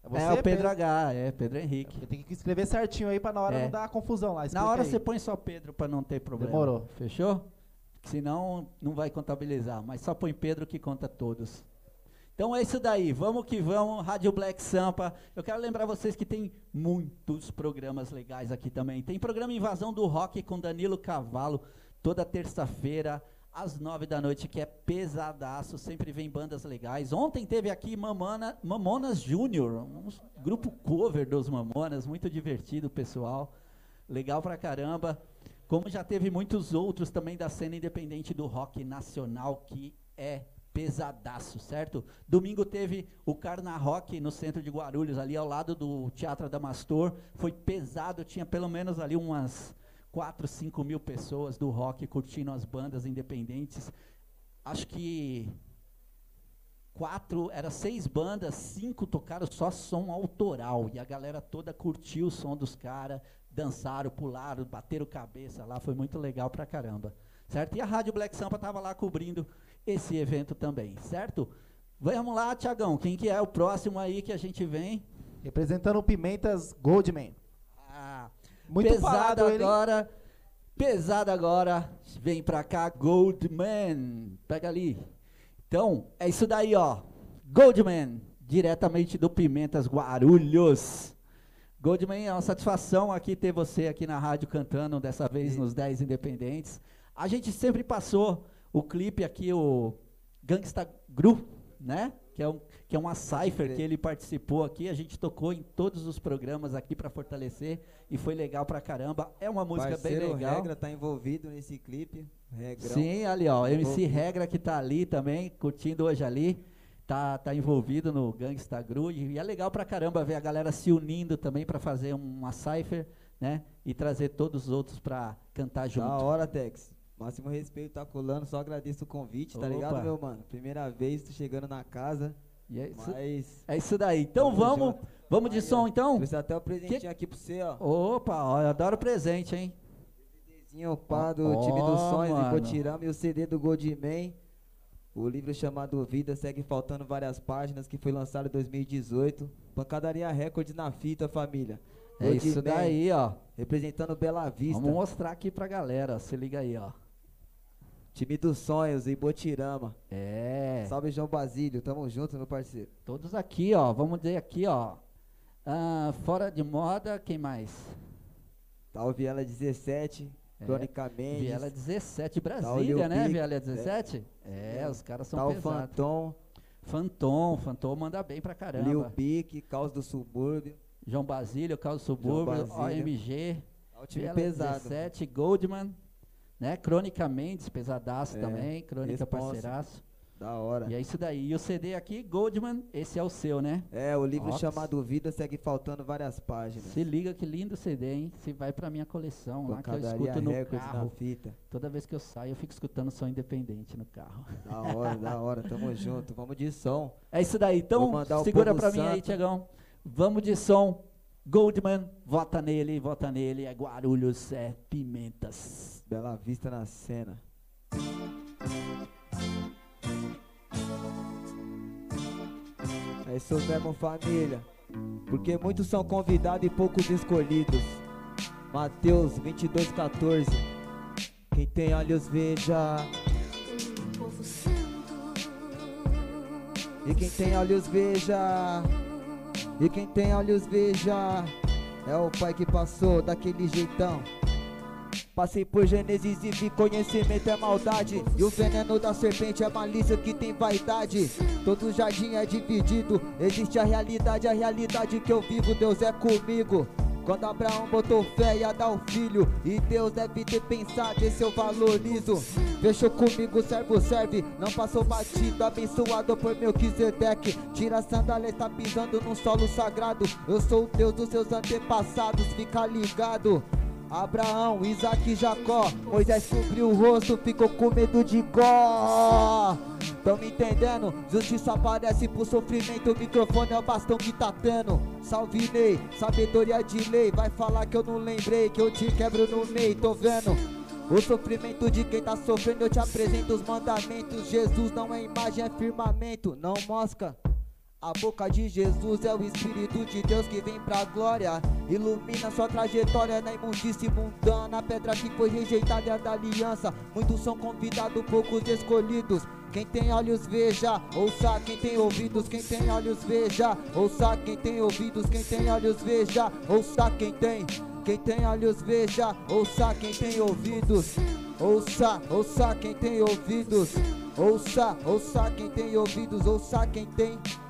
É, você, é o Pedro H, é Pedro Henrique. Eu tenho que escrever certinho aí pra na hora É. não dar confusão lá. Na hora aí. você põe só Pedro pra não ter problema. Demorou. Fechou? Senão não vai contabilizar, mas só põe Pedro que conta todos. Então é isso daí, vamos que vamos, Rádio Black Sampa. Eu quero lembrar vocês que tem muitos programas legais aqui também. Tem programa Invasão do Rock com Danilo Cavalo, toda terça-feira, às nove da noite, que é pesadaço, sempre vem bandas legais. Ontem teve aqui Mamana, Mamonas Júnior, um grupo cover dos Mamonas, muito divertido, pessoal. Legal pra caramba. Como já teve muitos outros também da cena independente do rock nacional, que é pesadaço, certo? Domingo teve o Carna Rock no centro de Guarulhos, ali ao lado do Teatro Adamastor. Foi pesado, tinha pelo menos ali umas 4, 5 mil pessoas do rock curtindo as bandas independentes. Acho que quatro, era seis bandas, cinco tocaram só som autoral. E a galera toda curtiu o som dos caras, dançaram, pularam, bateram cabeça lá, foi muito legal pra caramba. Certo? E a Rádio Black Sampa tava lá cobrindo esse evento também, certo? Vamos lá, Tiagão, quem que é o próximo aí que a gente vem? Representando o Pimentas Goldman. Muito pesado ele. agora. Pesado agora. Vem pra cá, Goldman. Pega ali. Então, é isso daí, ó. Goldman, diretamente do Pimentas Guarulhos. Goldman, é uma satisfação aqui ter você aqui na rádio cantando, dessa vez nos 10 Independentes. A gente sempre passou o clipe aqui, o Gangsta Gru, né? Que é, um, que é uma cipher que ele participou aqui. A gente tocou em todos os programas aqui para fortalecer e foi legal pra caramba. É uma música Parceiro bem legal. Regra tá envolvido nesse clipe. Regrão. Sim, ali ó, MC Envolvido. Regra que tá ali também, curtindo hoje ali, tá, tá envolvido no Gangsta Gru e é legal pra caramba ver a galera se unindo também pra fazer uma cipher, né? E trazer todos os outros pra cantar junto. Da hora, Tex. Máximo respeito, tá colando, só agradeço o convite, tá Opa. ligado, meu mano? Primeira vez, tô chegando na casa, E é isso, é isso daí. Então vamos, junto. Vamos de Aí, som ó, então? Trouxe até o presentinho aqui pra você, ó. Opa, ó, eu adoro presente, hein? Zinho pá do Ó, time dos sonhos, mano. Ipotirama e o CD do Goldman. O livro chamado Vida segue faltando várias páginas, que foi lançado em 2018. Pancadaria Records na fita, família. É isso daí, ó. Representando Bela Vista. Vamos mostrar aqui pra galera, se liga aí, ó. Time dos sonhos, Ibotirama. É. Salve João Basílio, tamo junto, meu parceiro. Todos aqui, ó. Vamos ver aqui, ó. Ah, fora de moda, quem mais? Tá o Viela 17, É, Crônica Mendes. Viela 17 Tá o Brasília, né? Peep, Viela 17? É, É. os caras são Tá o pesados. Fantom, Fantom, Fantom manda bem pra caramba. Lil Pique, Caos do Subúrbio. João Basílio, Carlos Subúrbio, Basílio. OMG, Tá o time Viela pesado. 17, Goldman, né? Crônica Mendes, pesadaço É, também, Crônica responsa. parceiraço. Da hora. E é isso daí. E o CD aqui, Goldman, esse é o seu, né? É, o livro Ox. chamado Vida segue faltando várias páginas. Se liga que lindo CD, hein? Se vai pra minha coleção lá que eu escuto no Records carro. fita. Toda vez que eu saio, eu fico escutando som independente no carro. Da hora, da hora, tamo [LAUGHS] junto. Vamos de som. É isso daí. Então, segura pra mim aí, santo. Tiagão. Vamos de som. Goldman, vota nele, vota nele. É Guarulhos, é Pimentas. Bela Vista na cena. É isso mesmo, família. Porque muitos são convidados e poucos escolhidos. Mateus 22, 14. Quem tem olhos veja. E quem tem olhos veja. E quem tem olhos veja. É o pai que passou daquele jeitão. Passei por Gênesis e vi conhecimento é maldade. E o veneno da serpente é malícia que tem vaidade. Todo jardim é dividido. Existe a realidade, a realidade que eu vivo. Deus é comigo. Quando Abraão botou fé ia dar o filho. E Deus deve ter pensado, esse eu valorizo. Fechou comigo, servo serve. Não passou batido, abençoado por Melquisedeque. Tira a sandália, está pisando num solo sagrado. Eu sou o Deus dos seus antepassados, fica ligado Abraão, Isaac e Jacó Moisés cobriu o rosto, ficou com medo de Gó Tão me entendendo? Justiça aparece pro sofrimento O microfone é o bastão que tá tendo Salve Ney, sabedoria de lei Vai falar que eu não lembrei Que eu te quebro no meio, tô vendo o sofrimento de quem tá sofrendo, eu te apresento os mandamentos. Jesus não é imagem, é firmamento, não mosca. A boca de Jesus é o Espírito de Deus que vem pra glória. Ilumina sua trajetória na imundície mundana. A pedra que foi rejeitada é a da aliança. Muitos são convidados, poucos escolhidos. Quem tem olhos veja, ouça quem tem ouvidos, quem tem olhos veja, ouça quem tem ouvidos, quem tem olhos veja, ouça quem tem, quem tem olhos veja, ouça quem tem ouvidos, ouça, ouça quem tem ouvidos, ouça, ouça quem tem ouvidos, ouça quem tem, ouça quem tem.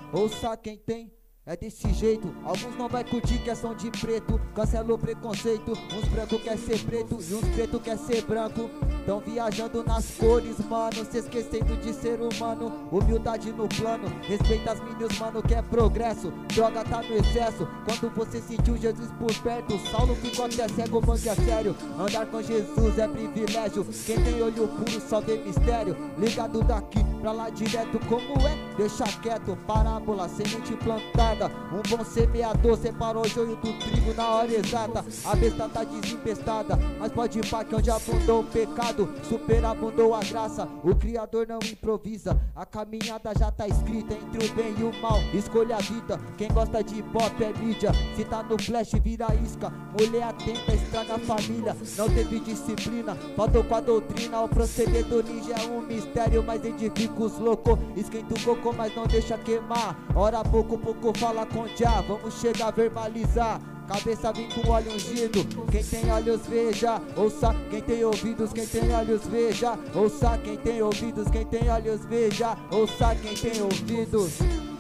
É desse jeito, alguns não vai curtir que é som de preto. Cancela o preconceito, uns branco quer ser preto E uns preto quer ser branco. Tão viajando nas cores, mano Se esquecendo de ser humano. Humildade no plano, respeita as meninas, mano Que é progresso, droga tá no excesso. Quando você sentiu Jesus por perto Saulo ficou até cego, manque a sério. Andar com Jesus é privilégio. Quem tem olho puro só vê mistério. Ligado daqui pra lá direto como é? Deixa quieto, parábola, semente plantada. Um bom semeador separou o joio do trigo na hora exata. A besta tá desempestada Mas pode pra que onde abundou o pecado. Superabundou a graça O Criador não improvisa. A caminhada já tá escrita entre o bem e o mal. Escolha a vida, quem gosta de pop é mídia. Se tá no flash vira isca. Mulher atenta estraga a família. Não teve disciplina, faltou com a doutrina. O proceder do ninja é um mistério Mas edifica os loucos Esquenta o coco mas não deixa queimar. Ora pouco, pouco fala com já Vamos chegar a verbalizar. Cabeça vem com óleo ungido Quem tem olhos veja. Ouça quem tem ouvidos Quem tem olhos veja. Ouça quem tem ouvidos Quem tem olhos veja. Ouça quem tem ouvidos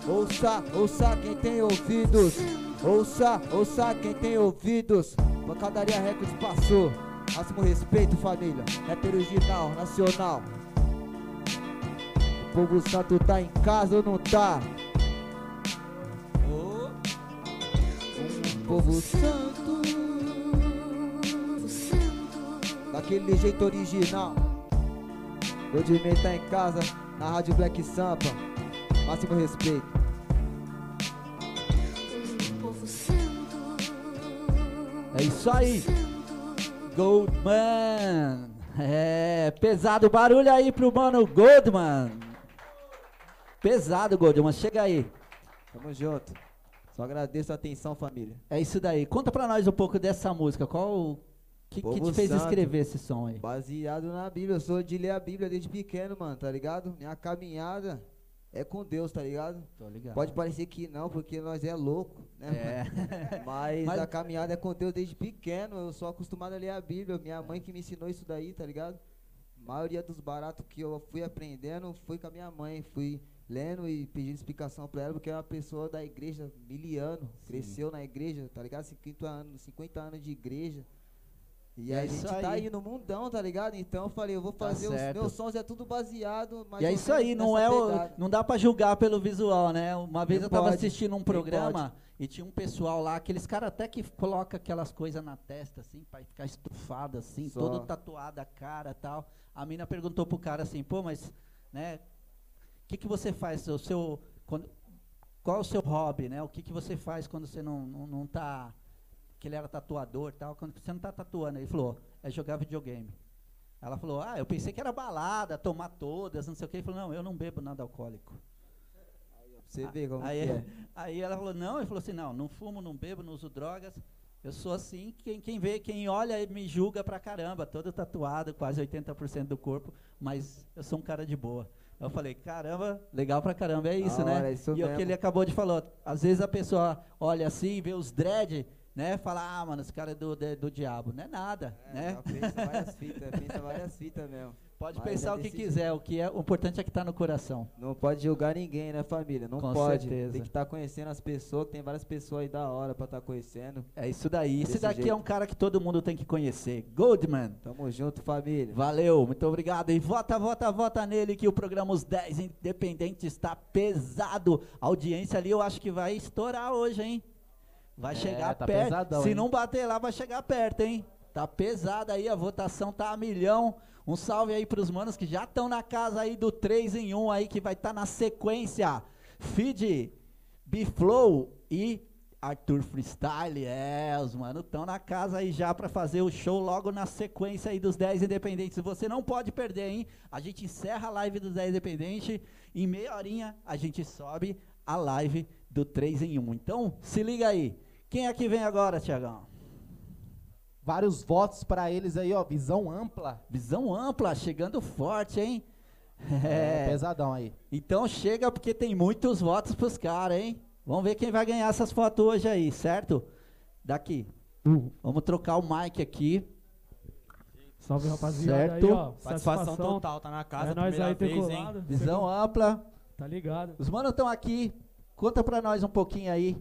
Ouça, ouça quem tem ouvidos. Ouça, ouça quem tem ouvidos. Pancadaria Records passou. Máximo respeito família. Rap original, nacional Povo santo tá em casa ou não tá? Um povo santo Daquele jeito original Goldman tá em casa, na Rádio Black Sampa. Máximo respeito. Povo santo, É isso aí. Goldman. É, pesado barulho aí pro mano Goldman. Pesado, Goldman. Chega aí. Tamo junto. Só agradeço a atenção, família. É isso daí. Conta pra nós um pouco dessa música. Qual o que, que te fez Santo. escrever esse som aí? Baseado na Bíblia, eu sou de ler a Bíblia desde pequeno, mano, tá ligado? Minha caminhada é com Deus, tá ligado? Tô ligado. Pode parecer que não, porque nós é louco, né? É. [LAUGHS] Mas, Mas- a caminhada é com Deus desde pequeno. Eu sou acostumado a ler a Bíblia. Minha mãe que me ensinou isso daí, tá ligado? A maioria dos baratos que eu fui aprendendo foi com a minha mãe. Fui lendo e pedindo explicação pra ela, porque é uma pessoa da igreja, miliano, cresceu na igreja, tá ligado? 50 anos, 50 anos de igreja. E É a isso gente tá aí. aí no mundão, tá ligado? Então eu falei, eu vou Tá fazer os certo. meus sons, é tudo baseado. E é isso aí, não é o, não dá pra julgar pelo visual, né? Uma vez Nem eu tava pode, assistindo um programa e tinha um pessoal lá, aqueles caras até que coloca aquelas coisas na testa assim, pra ficar estufado assim, Só. todo tatuado a cara, tal. A mina perguntou pro cara assim: "Pô, mas, né, que que você faz o seu quando qual é o seu hobby, né? O que que você faz quando você não não, não tá que ele era tatuador, tal, quando você não tá tatuando?" Ele falou: "É jogar videogame." Ela falou, ah, eu pensei que era balada, tomar todas, não sei o que. Ele falou, não, eu não bebo nada alcoólico. Você vê como aí, é. aí ela falou, não, ele falou assim, não, não fumo, não bebo, não uso drogas. Eu sou assim, quem, quem vê, quem olha me julga pra caramba, todo tatuado, quase 80% do corpo, mas eu sou um cara de boa. Eu falei, caramba, legal pra caramba, é isso, Da né? é isso e o que mesmo. ele acabou de falar, às vezes a pessoa olha assim, vê os dread, né? Fala, ah, mano, esse cara é do, de- do diabo. Não é nada, né? Já pensa várias [LAUGHS] fitas, pensa várias fitas mesmo. Pode Mas pensar é o que quiser, o que é o importante é que tá no coração. Não pode julgar ninguém, né, família? Não Com pode. certeza. Tem que estar conhecendo as pessoas, tem várias pessoas aí da hora pra estar conhecendo. É isso daí. Esse daqui é jeito. um cara que todo mundo tem que conhecer. Goldman. Tamo junto, família. Valeu, muito obrigado. E vota, vota, vota nele que o programa Os 10 Independentes está pesado. A audiência ali eu acho que vai estourar hoje, hein? Vai É, chegar tá perto. pesadão, Se hein? não bater lá, vai chegar perto, hein? Tá pesado aí, a votação tá a milhão. Um salve aí pros manos que já estão na casa aí do 3 em 1 aí, que vai estar na sequência. Feed, Biflow e Arthur Freestyle. É, os manos estão na casa aí já pra fazer o show logo na sequência aí dos 10 Independentes. Você não pode perder, hein? A gente encerra a live dos 10 Independentes. Em meia horinha a gente sobe a live do 3 em 1. Então, se liga aí. Quem é que vem agora, Tiagão? Vários votos pra eles aí, ó. Visão ampla. Visão ampla, chegando forte, hein? É, É. pesadão aí. Então chega porque tem muitos votos pros caras, hein? Vamos ver quem vai ganhar essas fotos hoje aí, certo? Daqui. Vamos trocar o mic aqui. Salve, rapaziada. Certo. Aí, ó. Satisfação total, tá na casa, É primeira aí vez, hein? colado. Visão ampla. Tá ligado. Os manos estão aqui. Conta pra nós um pouquinho aí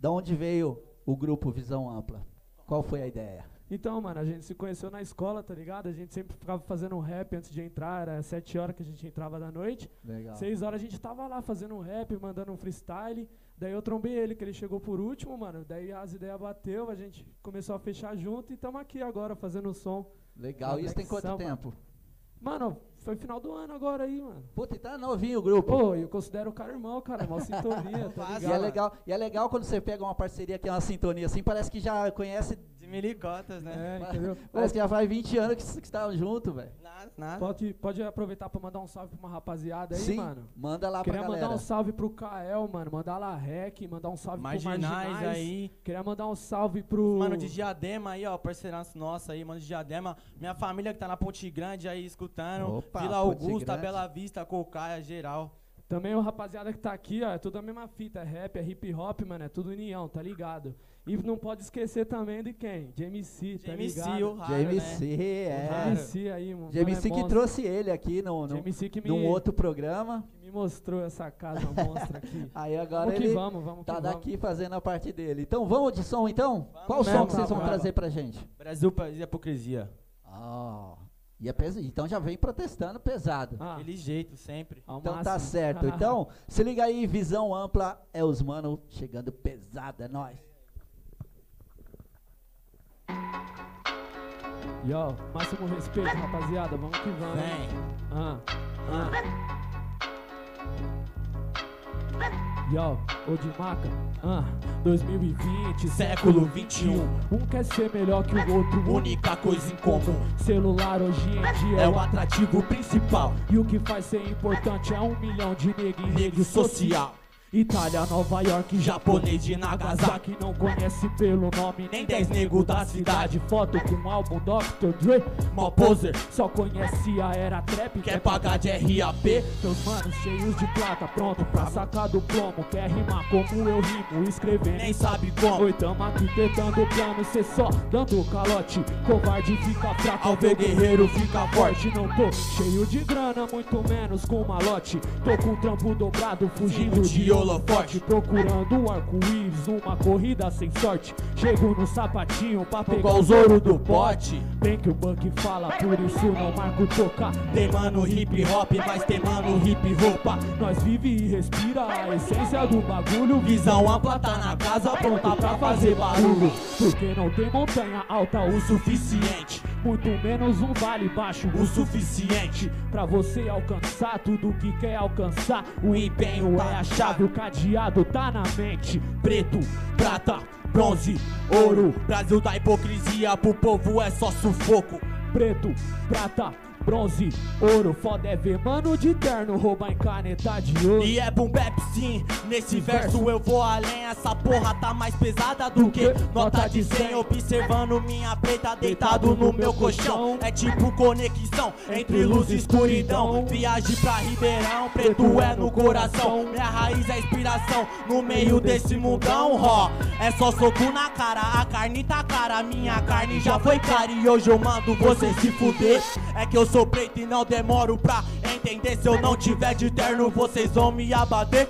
da onde veio o grupo Visão Ampla. Qual foi a ideia? Então, mano, a gente se conheceu na escola, tá ligado? A gente sempre ficava fazendo um rap antes de entrar, era sete horas que a gente entrava da noite. Legal. Seis horas a gente tava lá fazendo um rap, mandando um freestyle. Daí eu trombei ele, que ele chegou por último, mano. Daí as ideias bateu, a gente começou a fechar junto e tamo aqui agora fazendo o som. Legal. Isso tem quanto tempo? Mano, foi final do ano agora aí, mano. Puta, e tá novinho o grupo. Pô, eu considero o cara irmão, cara, mó sintonia, [LAUGHS] tá E é, ligado? legal, e é legal quando você pega uma parceria que é uma sintonia assim, parece que já conhece. Milicotas, né? É, [LAUGHS] entendeu? Parece que já faz 20 anos que vocês estavam juntos, velho. Nada, nada. Pode, pode aproveitar pra mandar um salve pra uma rapaziada aí, Sim, mano. manda lá Queria pra mandar galera. um salve pro Kael, mano. Mandar lá Rec, mandar um salve Marginais pro Marginais. aí. Queria mandar um salve pro. Mano de Diadema aí, ó, parceiraço nosso aí, mano de Diadema. Minha família que tá na Ponte Grande aí escutando. Opa, Vila Ponte Augusta, Grande. Bela Vista, Cocaia, geral. Também o rapaziada que tá aqui, ó, é tudo a mesma fita. É rap, é hip hop, mano. É tudo união, tá ligado? E não pode esquecer também de quem? De MC, tá JMC, ligado? o raro, JMC, né? é. JMC aí, mano. JMC é que monstro. trouxe ele aqui no, no, JMC que me, num outro programa. que me mostrou essa casa monstra aqui. [LAUGHS] Aí agora vamos que ele vamos, vamos tá que daqui fazendo a parte dele. Então vamos de som então? Qual mesmo, som que vocês vão brava. trazer pra gente? Brasil País e Hipocrisia. Ah, e é pes... então já vem protestando pesado. vamos. Ah, Aquele jeito, sempre. ao Então tá máximo. certo. Então, se liga aí, visão ampla é os mano chegando pesado, é nóis. Yo, máximo respeito, rapaziada. Vamos que vamos. Vem. Ah, ah. Yo, ô de maca, ah, 2020, século 21. Um quer ser melhor que o outro, única coisa em comum. Celular hoje em dia é o atrativo principal. E o que faz ser importante é um milhão de nego em rede social. Itália, Nova York, japonês de Nagasaki Não conhece pelo nome nem 10 nego da cidade. Foto com o álbum Dr. Dre, mó poser Só conhece a era trap, quer pagar de RAP Teus manos cheios de plata, pronto pra sacar do plomo. Quer rimar como eu rimo, escrever nem sabe como. Oi, tamo aqui tentando plano, cê só dando calote. Covarde fica fraco, ao ver guerreiro fica forte. Não tô cheio de grana, muito menos com malote. Tô com o trampo dobrado, fugindo de holofote. Procurando um arco-íris numa corrida sem sorte. Chego no sapatinho pra pegar os ouro do pote. Bem que o Buck fala, por isso não marco tocar. Tem mano hip hop, mas tem mano hip roupa. Nós vive e respira a essência do bagulho. Visão ampla tá na casa, pronta pra fazer barulho. Porque não tem montanha alta o suficiente. Muito menos um vale baixo o suficiente. Pra você alcançar tudo que quer alcançar. O empenho é a chave, o cadeado tá na mente. Preto, prata, bronze, ouro. Brasil da hipocrisia, pro povo é só sufoco. Preto, prata, bronze, ouro. Foda é ver mano de terno roubar em caneta de ouro. E é boom bap sim, nesse verso eu vou além. Essa porra tá mais pesada do que nota de 100. Observando minha preta deitado no meu colchão. É tipo conexão entre luz e escuridão. Viagem pra Ribeirão, preto é no coração. Minha raiz é inspiração no meio desse mundão, ó. É só soco na cara, a carne tá cara. Minha carne já foi cara e hoje eu mando você se fuder. É que eu sou preto e não demoro pra entender. Se eu não tiver de terno, vocês vão me abater.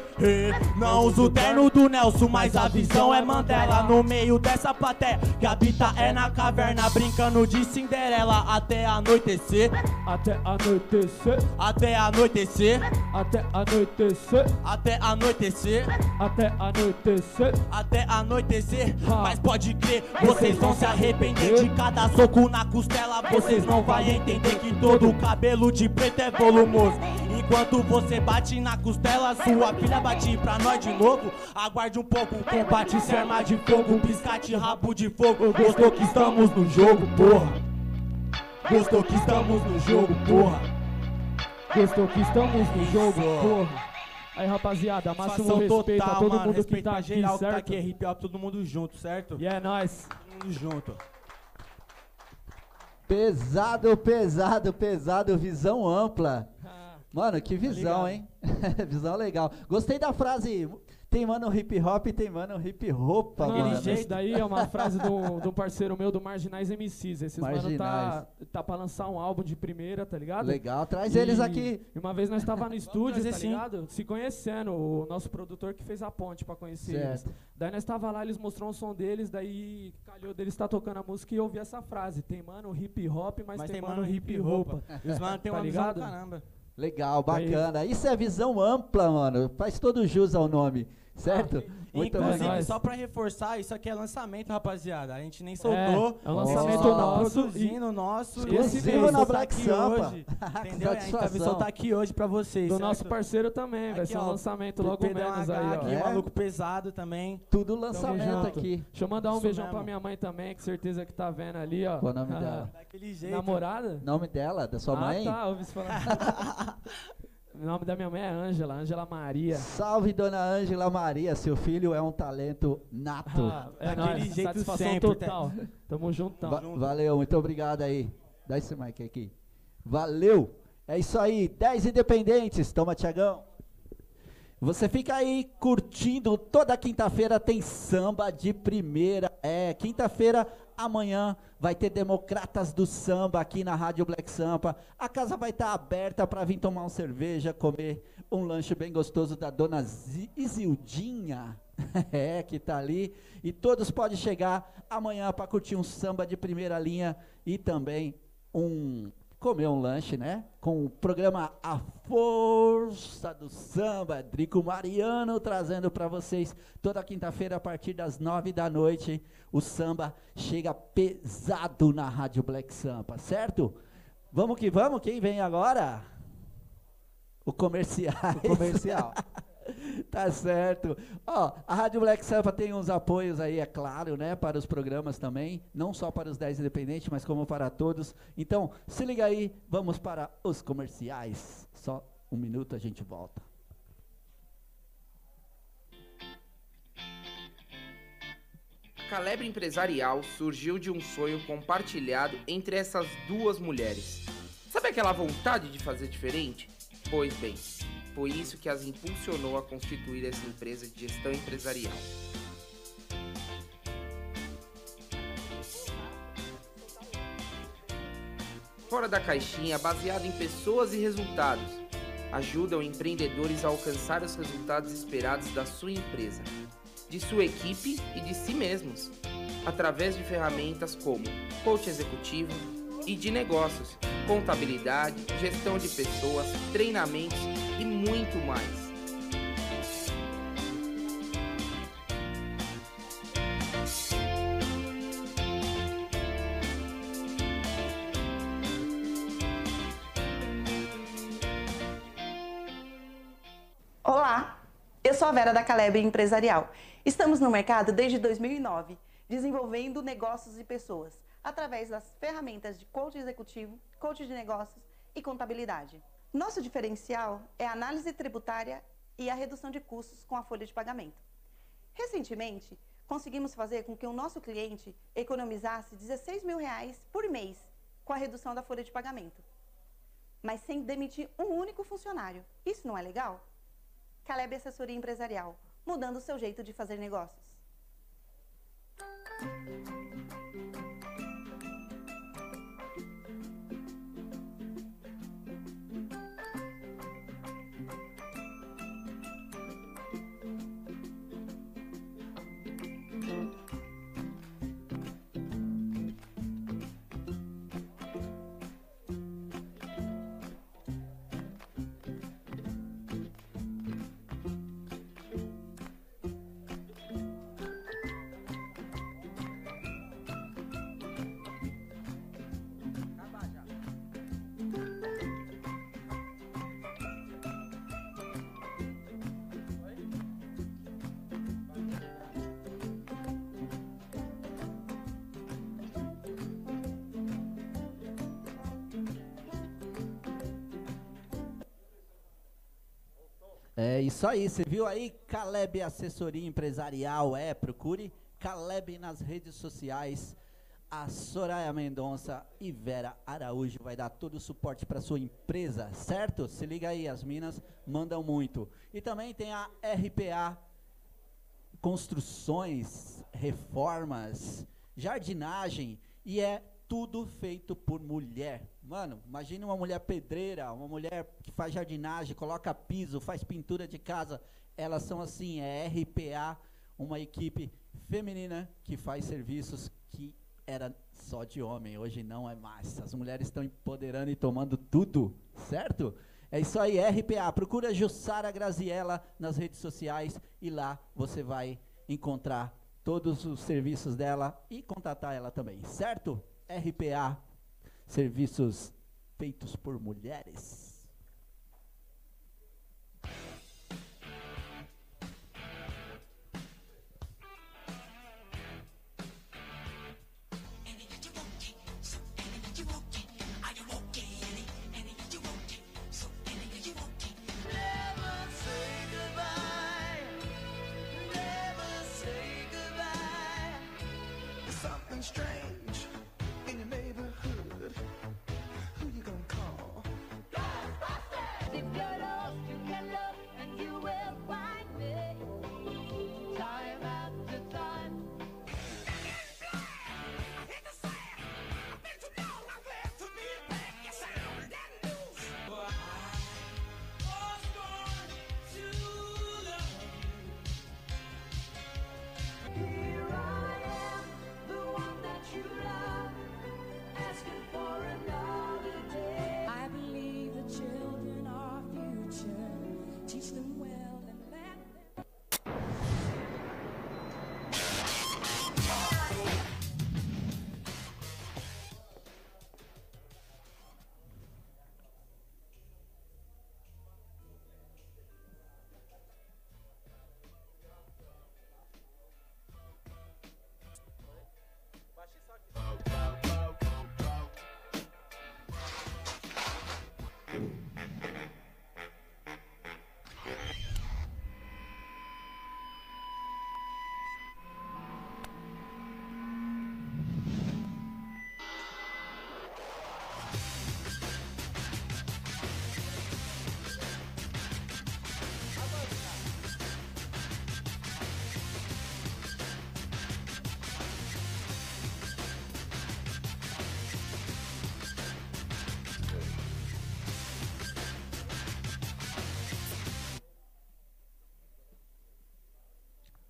Não uso o terno do Nelson, mas a visão é Mandela. No meio dessa plateia que habita é na caverna, brincando de Cinderela até anoitecer. Até anoitecer. Até anoitecer. Até anoitecer. Até anoitecer. Até anoitecer. Até anoitecer. Mas pode crer, vocês vão se arrepender de cada soco na costela. Vocês não vão entender que todo cabelo de preto é volumoso. Enquanto você bate na costela, sua filha bate pra nós de novo. Aguarde um pouco, combate se arma de fogo, piscate rabo de fogo. Gostou que estamos no jogo, porra. Gostou que estamos no jogo, porra. Gostou que estamos no jogo, porra. Aí, rapaziada, máximo respeito a total, todo mano. mundo que tá aqui, geral que tá certo? aqui, hip hop, todo mundo junto, certo? E é nóis. Todo mundo junto. Pesado, pesado, pesado, visão ampla. Mano, que visão, ligado. hein? [LAUGHS] visão legal. Gostei da frase. Tem mano hip hop, tem mano hip roupa, Mano, mano. esse daí é uma frase do, do parceiro meu do Marginais MCs. Esses mano tá, Marginais. tá pra lançar um álbum de primeira, tá ligado? Legal, traz eles aqui. E uma vez nós tava no [LAUGHS] estúdio, tá sim. ligado? Se conhecendo, o nosso produtor que fez a ponte pra conhecer eles. Certo. Daí nós tava lá, eles mostrou um som deles, daí calhou deles tá tocando a música e eu ouvi essa frase. Tem mano hip hop, mas, Mas tem, tem mano hip roupa. E os mano tem Tá uma visão do ligado? caramba. Legal, bacana. Isso é visão ampla, mano. Faz todo jus ao nome, certo? Muito Inclusive, legal. só pra reforçar, isso aqui é lançamento, rapaziada. A gente nem soltou. é um lançamento Ó, nosso Produzindo nosso. Exclusivo na Black Sampa. hoje. [LAUGHS] Entendeu? A gente vai satisfação. soltar aqui hoje pra vocês. Do certo? nosso parceiro também, vai Aqui, ser um ó, lançamento logo menos H aí, ó. aqui, É? maluco pesado também. Tudo lançamento aqui. Deixa eu mandar um Isso beijão mesmo. pra minha mãe também, que certeza que tá vendo ali, ó. Qual o nome dela? Daquele jeito. Namorada? Nome dela, da sua ah, mãe? tá, ouvi você falar. [LAUGHS] o nome da minha mãe é Ângela, Ângela Maria. Salve, dona Ângela Maria. Seu filho é um talento nato. Ah, é Daquele nóis, jeito satisfação sempre, total. Tamo juntão. Va- valeu, muito obrigado aí. Dá esse mic aqui. Valeu. É isso aí, 10 independentes. Toma, Tiagão. Você fica aí curtindo. Toda quinta-feira tem samba de primeira. É, quinta-feira, amanhã, vai ter Democratas do Samba aqui na Rádio Black Sampa. A casa vai estar aberta para vir tomar uma cerveja, comer um lanche bem gostoso da dona Isildinha. [LAUGHS] É, que tá ali. E todos podem chegar amanhã para curtir um samba de primeira linha e também um comer um lanche, né? Com o programa A Força do Samba, Drico Mariano trazendo para vocês toda quinta-feira a partir das nove da noite. O samba chega pesado na Rádio Black Sampa, certo? Vamos que vamos, quem vem agora? O comercial. O comercial. [LAUGHS] tá certo. Ó, a Rádio Black Sampa tem uns apoios aí, é claro, né, para os programas também, não só para os 10 independentes, mas como para todos. Então, se liga aí, vamos para os comerciais. Só um minuto a gente volta. Calebre Empresarial surgiu de um sonho compartilhado entre essas duas mulheres. Sabe aquela vontade de fazer diferente? Pois bem, foi isso que as impulsionou a constituir essa empresa de gestão empresarial. Fora da caixinha, baseado em pessoas e resultados, ajudam empreendedores a alcançar os resultados esperados da sua empresa, de sua equipe e de si mesmos, através de ferramentas como coach executivo e de negócios, contabilidade, gestão de pessoas, treinamentos e muito mais. Olá, eu sou a Vera da Caleb Empresarial. Estamos no mercado desde 2009, desenvolvendo negócios e pessoas através das ferramentas de coach executivo, coach de negócios e contabilidade. Nosso diferencial é a análise tributária e a redução de custos com a folha de pagamento. Recentemente, conseguimos fazer com que o nosso cliente economizasse 16 mil reais por mês com a redução da folha de pagamento, mas sem demitir um único funcionário. Isso não é legal? Caleb Assessoria Empresarial, mudando o seu jeito de fazer negócios. É isso aí, você viu aí? Caleb Assessoria Empresarial, é, procure Caleb nas redes sociais. A Soraya Mendonça e Vera Araújo vai dar todo o suporte para sua empresa, certo? Se liga aí, as minas mandam muito. E também tem a RPA Construções, Reformas, Jardinagem e é tudo feito por mulher. Mano, imagine uma mulher pedreira, uma mulher que faz jardinagem, coloca piso, faz pintura de casa. Elas são assim, é RPA, uma equipe feminina que faz serviços que era só de homem, hoje não é mais. As mulheres estão empoderando e tomando tudo, certo? É isso aí, RPA. Procura Jussara Graziella nas redes sociais e lá você vai encontrar todos os serviços dela e contatar ela também, certo? RPA, serviços feitos por mulheres.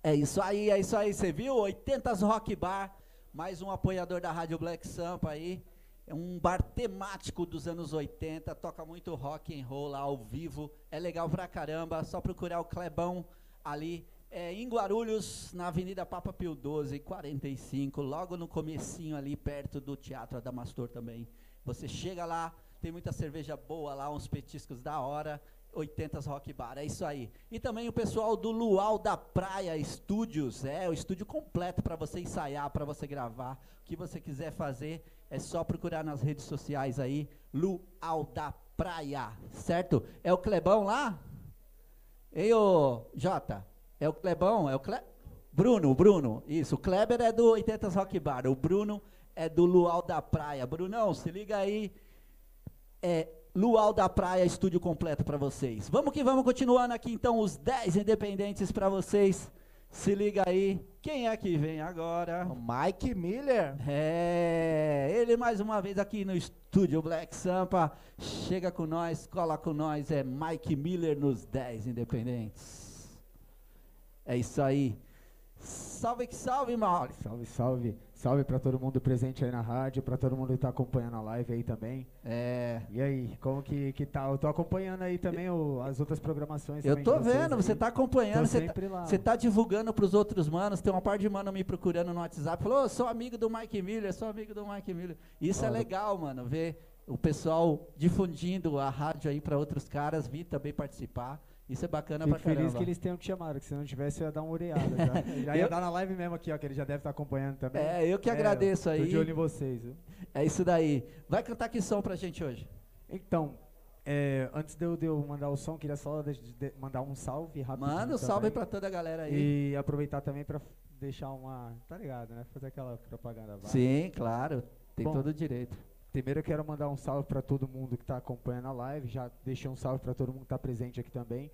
É isso aí, é isso aí. Você viu? 80s Rock Bar, mais um apoiador da Rádio Black Sampa aí. É um bar temático dos anos 80, toca muito rock and roll lá ao vivo. É legal pra caramba, só procurar o Clebão ali é, em Guarulhos, na Avenida Papa Pio 12, 45, logo no comecinho ali perto do Teatro Adamastor também. Você chega lá, tem muita cerveja boa lá, uns petiscos da hora. 80s Rock Bar, é isso aí. E também o pessoal do Luau da Praia Estúdios, é o estúdio completo para você ensaiar, para você gravar, o que você quiser fazer, é só procurar nas redes sociais aí, Luau da Praia, certo? É o Clebão lá? Ei, ô Jota, é o Clebão, é o Cle... Bruno, Bruno, isso, o Kleber é do 80s Rock Bar, o Bruno é do Luau da Praia. Brunão, se liga aí, é Luau da Praia, estúdio completo para vocês. Vamos que vamos, continuando aqui então os 10 independentes para vocês. Se liga aí, quem é que vem agora? O Mike Miller. É, ele mais uma vez aqui no estúdio Black Sampa. Chega com nós, cola com nós, é Mike Miller nos 10 independentes. É isso aí. Salve que salve, Mauro. Salve, salve. Salve pra todo mundo presente aí na rádio, pra todo mundo que tá acompanhando a live aí também. É. E aí, como que, que tá? Eu tô acompanhando aí também o- as outras programações. Eu tô vendo, aí. você tá acompanhando, você tá, lá. você tá divulgando pros outros manos, tem uma parte de mano me procurando no WhatsApp, falou, "Ô, sou amigo do Mike Miller, sou amigo do Mike Miller. Isso é Olha. legal, mano, ver o pessoal difundindo a rádio aí pra outros caras, vir também participar. Isso é bacana Fico pra caramba. feliz que eles tenham te chamado, que se não tivesse eu ia dar uma oreada já. [LAUGHS] já ia Eu- dar na live mesmo aqui, ó, que ele já deve estar acompanhando também. É, eu que agradeço aí. Tô de olho em vocês, viu? É isso daí. Vai cantar que som pra gente hoje? Então, é, antes de eu, de eu mandar o som, queria só de- de- mandar um salve rapidinho Manda um salve pra toda a galera aí. E aproveitar também pra deixar uma... Tá ligado, né? Fazer aquela propaganda. Sim, claro. Tem Bom, todo o direito. Primeiro eu quero mandar um salve para todo mundo que está acompanhando a live. Já deixei um salve para todo mundo que está presente aqui também.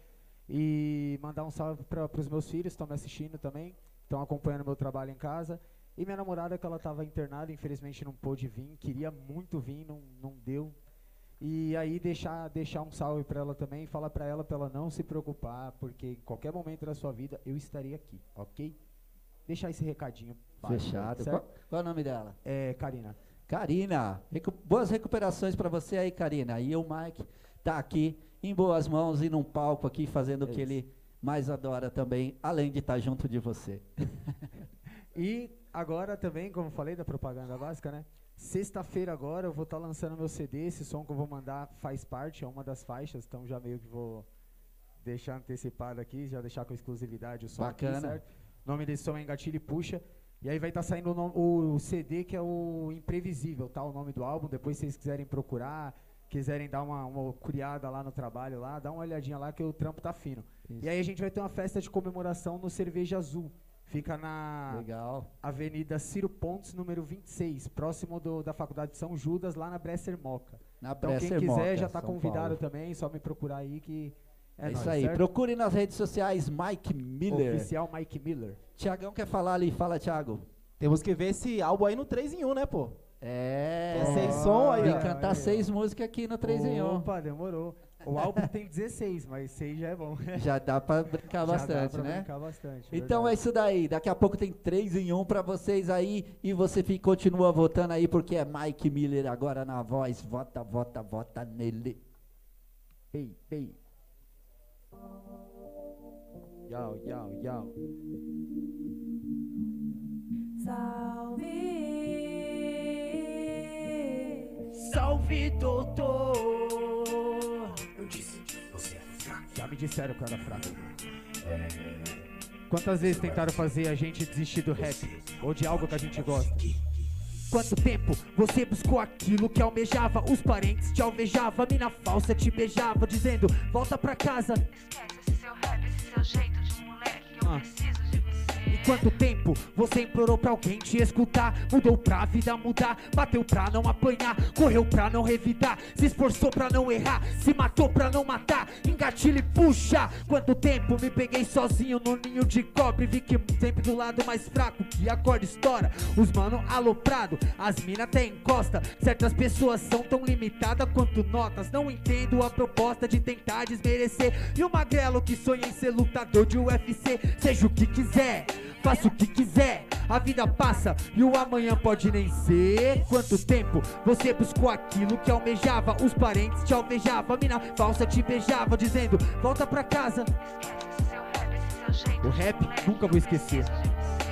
E mandar um salve para os meus filhos que estão me assistindo também, estão acompanhando meu trabalho em casa. E minha namorada, que ela estava internada, infelizmente não pôde vir, queria muito vir, não, não deu. E aí deixar, deixar um salve para ela também falar para ela para ela não se preocupar, porque em qualquer momento da sua vida eu estarei aqui, ok? Deixar esse recadinho. Fechado. certo? Qual, qual é o nome dela? É Karina. Karina, recu- boas recuperações pra você aí, Karina. E o Mike tá aqui em boas mãos e num palco aqui fazendo o que ele mais adora também, além de estar junto de você. [LAUGHS] E agora também, como eu falei da propaganda básica, né? Sexta-feira agora eu vou estar lançando meu CD. Esse som que eu vou mandar faz parte, é uma das faixas, então já meio que vou deixar antecipado aqui, já deixar com exclusividade o som aqui, Bacana. certo? O nome desse som é Engatilho e Puxa. E aí vai estar saindo o, o CD que é o Imprevisível, tá? O nome do álbum. Depois se vocês quiserem procurar, quiserem dar uma, uma curiada lá no trabalho lá, dá uma olhadinha lá que o trampo tá fino. E aí a gente vai ter uma festa de comemoração no Cerveja Azul. Fica na Legal. Avenida Ciro Pontes, número 26, próximo do, da Faculdade de São Judas, lá na Bresser Moca. Na então Bresser quem quiser Moca, já está convidado Paulo. também, só me procurar aí que é, É, isso aí. certo? Procure nas redes sociais Mike Miller. Oficial Mike Miller. Tiagão quer falar ali, fala, Thiago. Temos que ver esse álbum aí no 3 em 1, né, pô? É. É sem som aí, que cantar aí, seis músicas aqui no 3 em 1. Opa, demorou. O álbum tem 16, mas 6 já é bom. Já dá pra brincar Já dá bastante, pra né? brincar bastante, Então verdade. é isso daí. Daqui a pouco tem 3 em 1 pra vocês aí. E você fica, continua votando aí, porque é Mike Miller agora na voz. Vota, vota, vota nele. Ei, ei. Yau, yau, yau. Salve! Salve, doutor! Eu disse que você é fraco. Já me disseram que eu era fraco. Quantas vezes tentaram fazer a gente desistir do rap? Ou de algo que a gente gosta? Quanto tempo você buscou aquilo que almejava? Os parentes te alvejavam, a mina falsa te beijava, dizendo: Volta pra casa. Esquece seu jeito de moleque. Eu Ah. preciso quanto tempo você implorou pra alguém te escutar? Mudou pra vida mudar, bateu pra não apanhar, correu pra não revidar, se esforçou pra não errar, se matou pra não matar, engatilha e puxa. Quanto tempo me peguei sozinho no ninho de cobre, vi que sempre do lado mais fraco que a corda estoura. Os mano aloprado, as mina até encosta. Certas pessoas são tão limitadas quanto notas. Não entendo a proposta de tentar desmerecer. E o magrelo que sonha em ser lutador de UFC, seja o que quiser. Faça o que quiser, a vida passa e o amanhã pode nem ser. Quanto tempo você buscou aquilo que almejava? Os parentes te alvejavam, a mina falsa te beijava, dizendo: Volta pra casa. O rap nunca vou esquecer.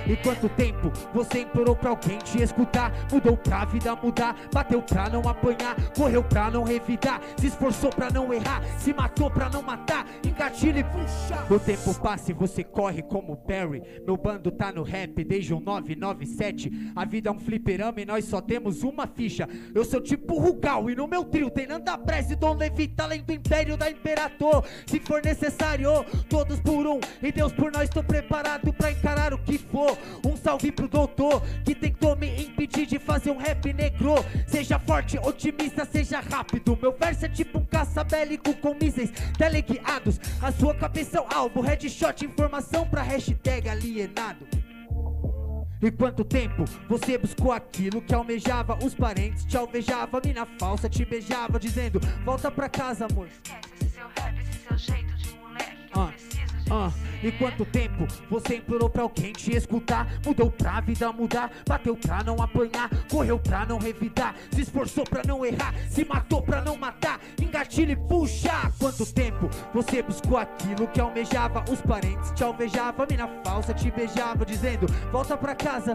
E quanto tempo você implorou pra alguém te escutar? Mudou pra vida mudar, bateu pra não apanhar, correu pra não revidar, se esforçou pra não errar, se matou pra não matar, engatilha e puxa. O tempo passa e você corre como Barry. Meu bando tá no rap desde o 997. A vida é um fliperama e nós só temos uma ficha. Eu sou tipo Rugal e no meu trio tem Nanda Press e Dom Levi, talento império da Imperator. Se for necessário, todos por um e Deus por nós, tô preparado pra encarar o que for. Um salve pro doutor que tentou me impedir de fazer um rap negro. Seja forte, otimista, seja rápido. Meu verso é tipo um caça bélico com mísseis teleguiados. A sua cabeça é o alvo, headshot, informação pra hashtag alienado. E quanto tempo você buscou aquilo que almejava? Os parentes te alvejavam, a mina falsa te beijava, dizendo: Volta pra casa, amor. Ah, ah, e quanto tempo você implorou pra alguém te escutar? Mudou pra vida mudar, bateu pra não apanhar, correu pra não revidar, se esforçou pra não errar, se matou pra não matar, engatilha e puxa. Quanto tempo você buscou aquilo que almejava? Os parentes te alvejavam, mina falsa te beijava, dizendo: Volta pra casa.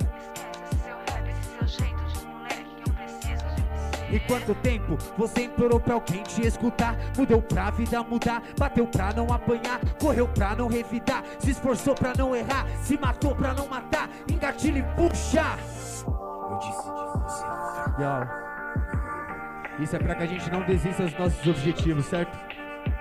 E quanto tempo você implorou pra alguém te escutar? Mudou pra vida mudar, bateu pra não apanhar, correu pra não revidar, se esforçou pra não errar, se matou pra não matar, engatilha e puxa. Eu disse Yo. Isso é pra que a gente não desista dos nossos objetivos, certo?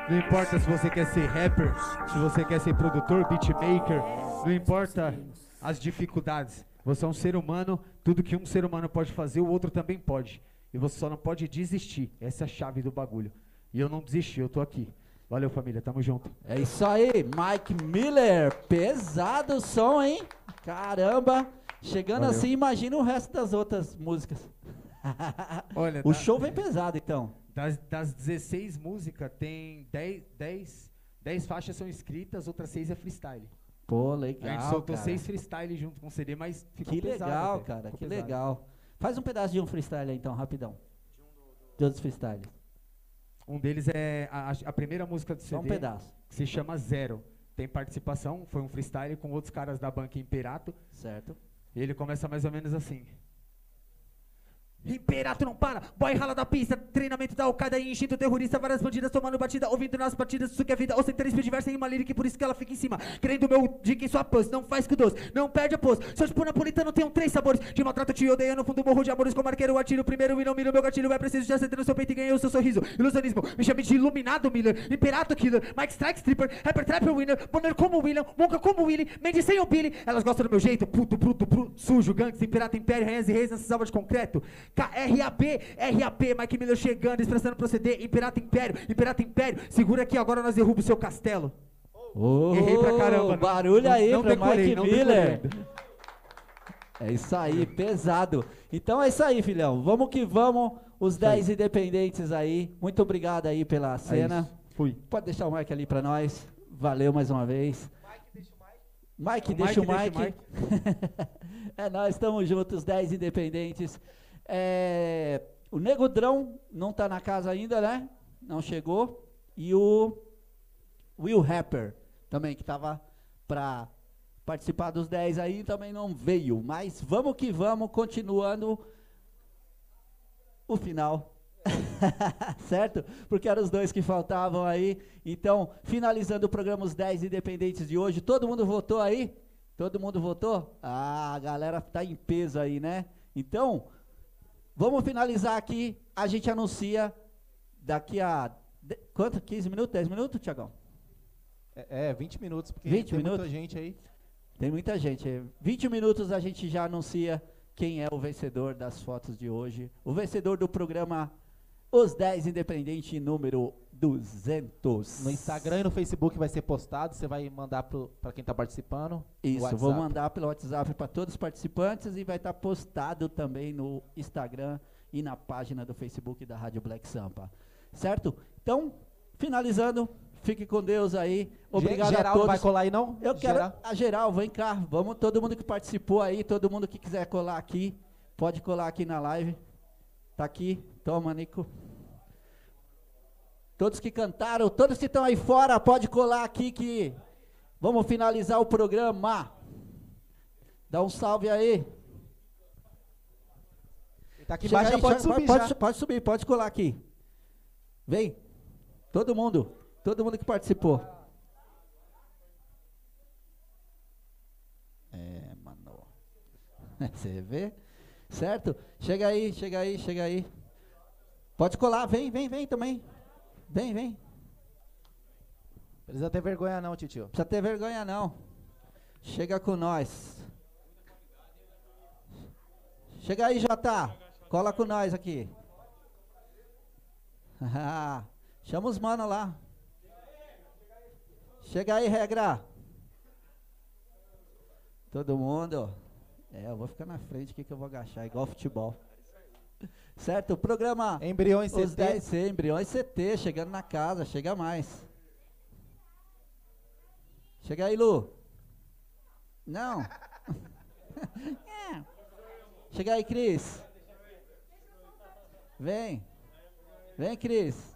Não importa se você quer ser rapper, se você quer ser produtor, beatmaker, não importa as dificuldades. Você é um ser humano, tudo que um ser humano pode fazer, o outro também pode. E você só não pode desistir. Essa é a chave do bagulho. E eu não desisti, eu tô aqui. Valeu, família, tamo junto. É isso aí, Mike Miller. Pesado o som, hein? Caramba. Chegando Valeu. assim, imagina o resto das outras músicas. [LAUGHS] Olha, o tá- show vem pesado, então. Das, das 16 músicas, tem 10, 10, 10 faixas são escritas, outras 6 é freestyle. Pô, A legal. gente soltou cara. 6 freestyle junto com o CD, mas ficou Que pesado legal, cara, ficou que pesado. legal. Faz um pedaço de um freestyle aí, então, rapidão. De outros freestyles. Um deles é a, a- a primeira música do CD. Só um pedaço. Que se chama Zero. Tem participação, foi um freestyle com outros caras da banca Imperato. Certo. E ele começa mais ou menos assim. Imperato não para, boy rala da pista, treinamento da Al-Qaeda e instinto terrorista, várias bandidas tomando batida, ouvindo nas batidas, isso que é vida, ou centrismo diversa em uma lírica, por isso que ela fica em cima, querendo meu dica em sua pose, não faz com doce, não perde a pose, seus tipo napolitano um três sabores, de maltrato te odeia, no fundo morro de amores, como arqueiro atiro primeiro e não miro meu gatilho, é preciso de acender no seu peito e ganhei o seu sorriso, ilusionismo, me chame de iluminado Miller, Imperato Killer, Mike Strike Stripper, Rapper Trapper Winner, Bonner como William, Monka como Willy, Mendes sem o Billy, elas gostam do meu jeito, puto, bruto, bruto, sujo, gangsta, Imperato Império, e Reis. Nessa salva de concreto, KRAP, RAP, Mike Miller chegando, expressando proceder, Imperato Império, Imperato Império, segura aqui agora nós derruba o seu castelo. Errei pra caramba, não- Barulho não- aí não pra decorei, Mike não Miller. decorei. É isso aí, pesado. Então é isso aí, filhão. Vamos que vamos. Os 10 independentes aí. Muito obrigado aí pela cena. isso. Fui. Pode deixar o Mike ali pra nós. Valeu mais uma vez. Mike, O deixa o Mike, deixa Mike. [LAUGHS] é nós, estamos juntos, 10 independentes. É, o Negodrão não tá na casa ainda, né? Não chegou. E o Will Rapper também, que tava pra participar dos 10 aí, também não veio. Mas vamos que vamos, continuando o final. [LAUGHS] certo? Porque eram os dois que faltavam aí. Então, finalizando o programa Os 10 Independentes de hoje. Todo mundo votou aí? Todo mundo votou? Ah, a galera tá em peso aí, né? Então, vamos finalizar aqui. A gente anuncia daqui a. de- Quanto? 15 minutos? 10 minutos, Tiagão? É, é, 20 minutos, porque 20 tem minutos? muita gente aí. Tem muita gente. É, 20 minutos a gente já anuncia quem é o vencedor das fotos de hoje. O vencedor do programa Os 10 Independente número 200. No Instagram e no Facebook vai ser postado, você vai mandar para quem tá participando. Isso, vou mandar pelo WhatsApp para todos os participantes e vai estar postado também no Instagram e na página do Facebook da Rádio Black Sampa. Certo? Então, finalizando, fique com Deus aí. Obrigado Ge- geral a todos. vai colar aí, não? Eu quero Geral? a geral, vem cá. Vamos, todo mundo que participou aí, todo mundo que quiser colar aqui, pode colar aqui na live. Tá aqui. Toma, Nico. Todos que cantaram, todos que estão aí fora, pode colar aqui que vamos finalizar o programa. Dá um salve aí. Tá aqui embaixo, aí, pode subir pode, pode subir, pode colar aqui. Vem. Todo mundo. Todo mundo que participou. É, mano. [LAUGHS] Você vê? Certo? Chega aí, chega aí, chega aí. Pode colar, vem, vem, vem também. Vem, vem. Precisa ter vergonha não, titio. Precisa ter vergonha não. Chega com nós. Chega aí, Jota. Cola com nós aqui. [LAUGHS] Chama os mano lá. Chega aí, regra. Todo mundo. É, eu vou ficar na frente aqui que eu vou agachar, igual futebol. Certo? O programa. Embriões Os CT. 10C, embriões CT, chegando na casa, chega mais. Chega aí, Lu. Não. [LAUGHS] É. Chega aí, Cris. Vem. Vem, Cris.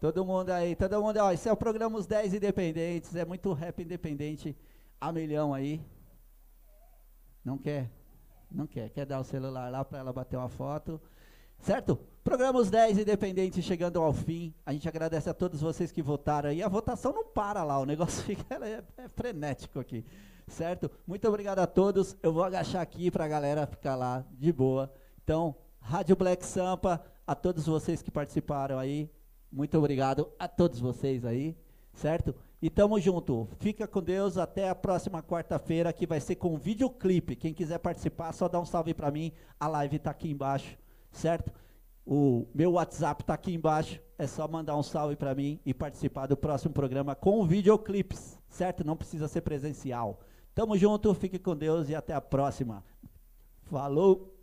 Todo mundo aí, todo mundo, ó, esse é o programa Os 10 Independentes, é muito rap independente a milhão aí. Não quer? Não quer. Quer dar o celular lá para ela bater uma foto. Certo? Programa Os 10 Independentes chegando ao fim. A gente agradece a todos vocês que votaram aí. A votação não para lá, o negócio [LAUGHS] fica é, é frenético aqui. Certo? Muito obrigado a todos. Eu vou agachar aqui para a galera ficar lá de boa. Então, Rádio Black Sampa, a todos vocês que participaram aí. Muito obrigado a todos vocês aí, certo? E tamo junto. Fica com Deus até a próxima quarta-feira, que vai ser com videoclipe. Quem quiser participar, só dá um salve pra mim. A live tá aqui embaixo, certo? O meu WhatsApp tá aqui embaixo. É só mandar um salve pra mim e participar do próximo programa com videoclipes, certo? Não precisa ser presencial. Tamo junto, fique com Deus e até a próxima. Falou!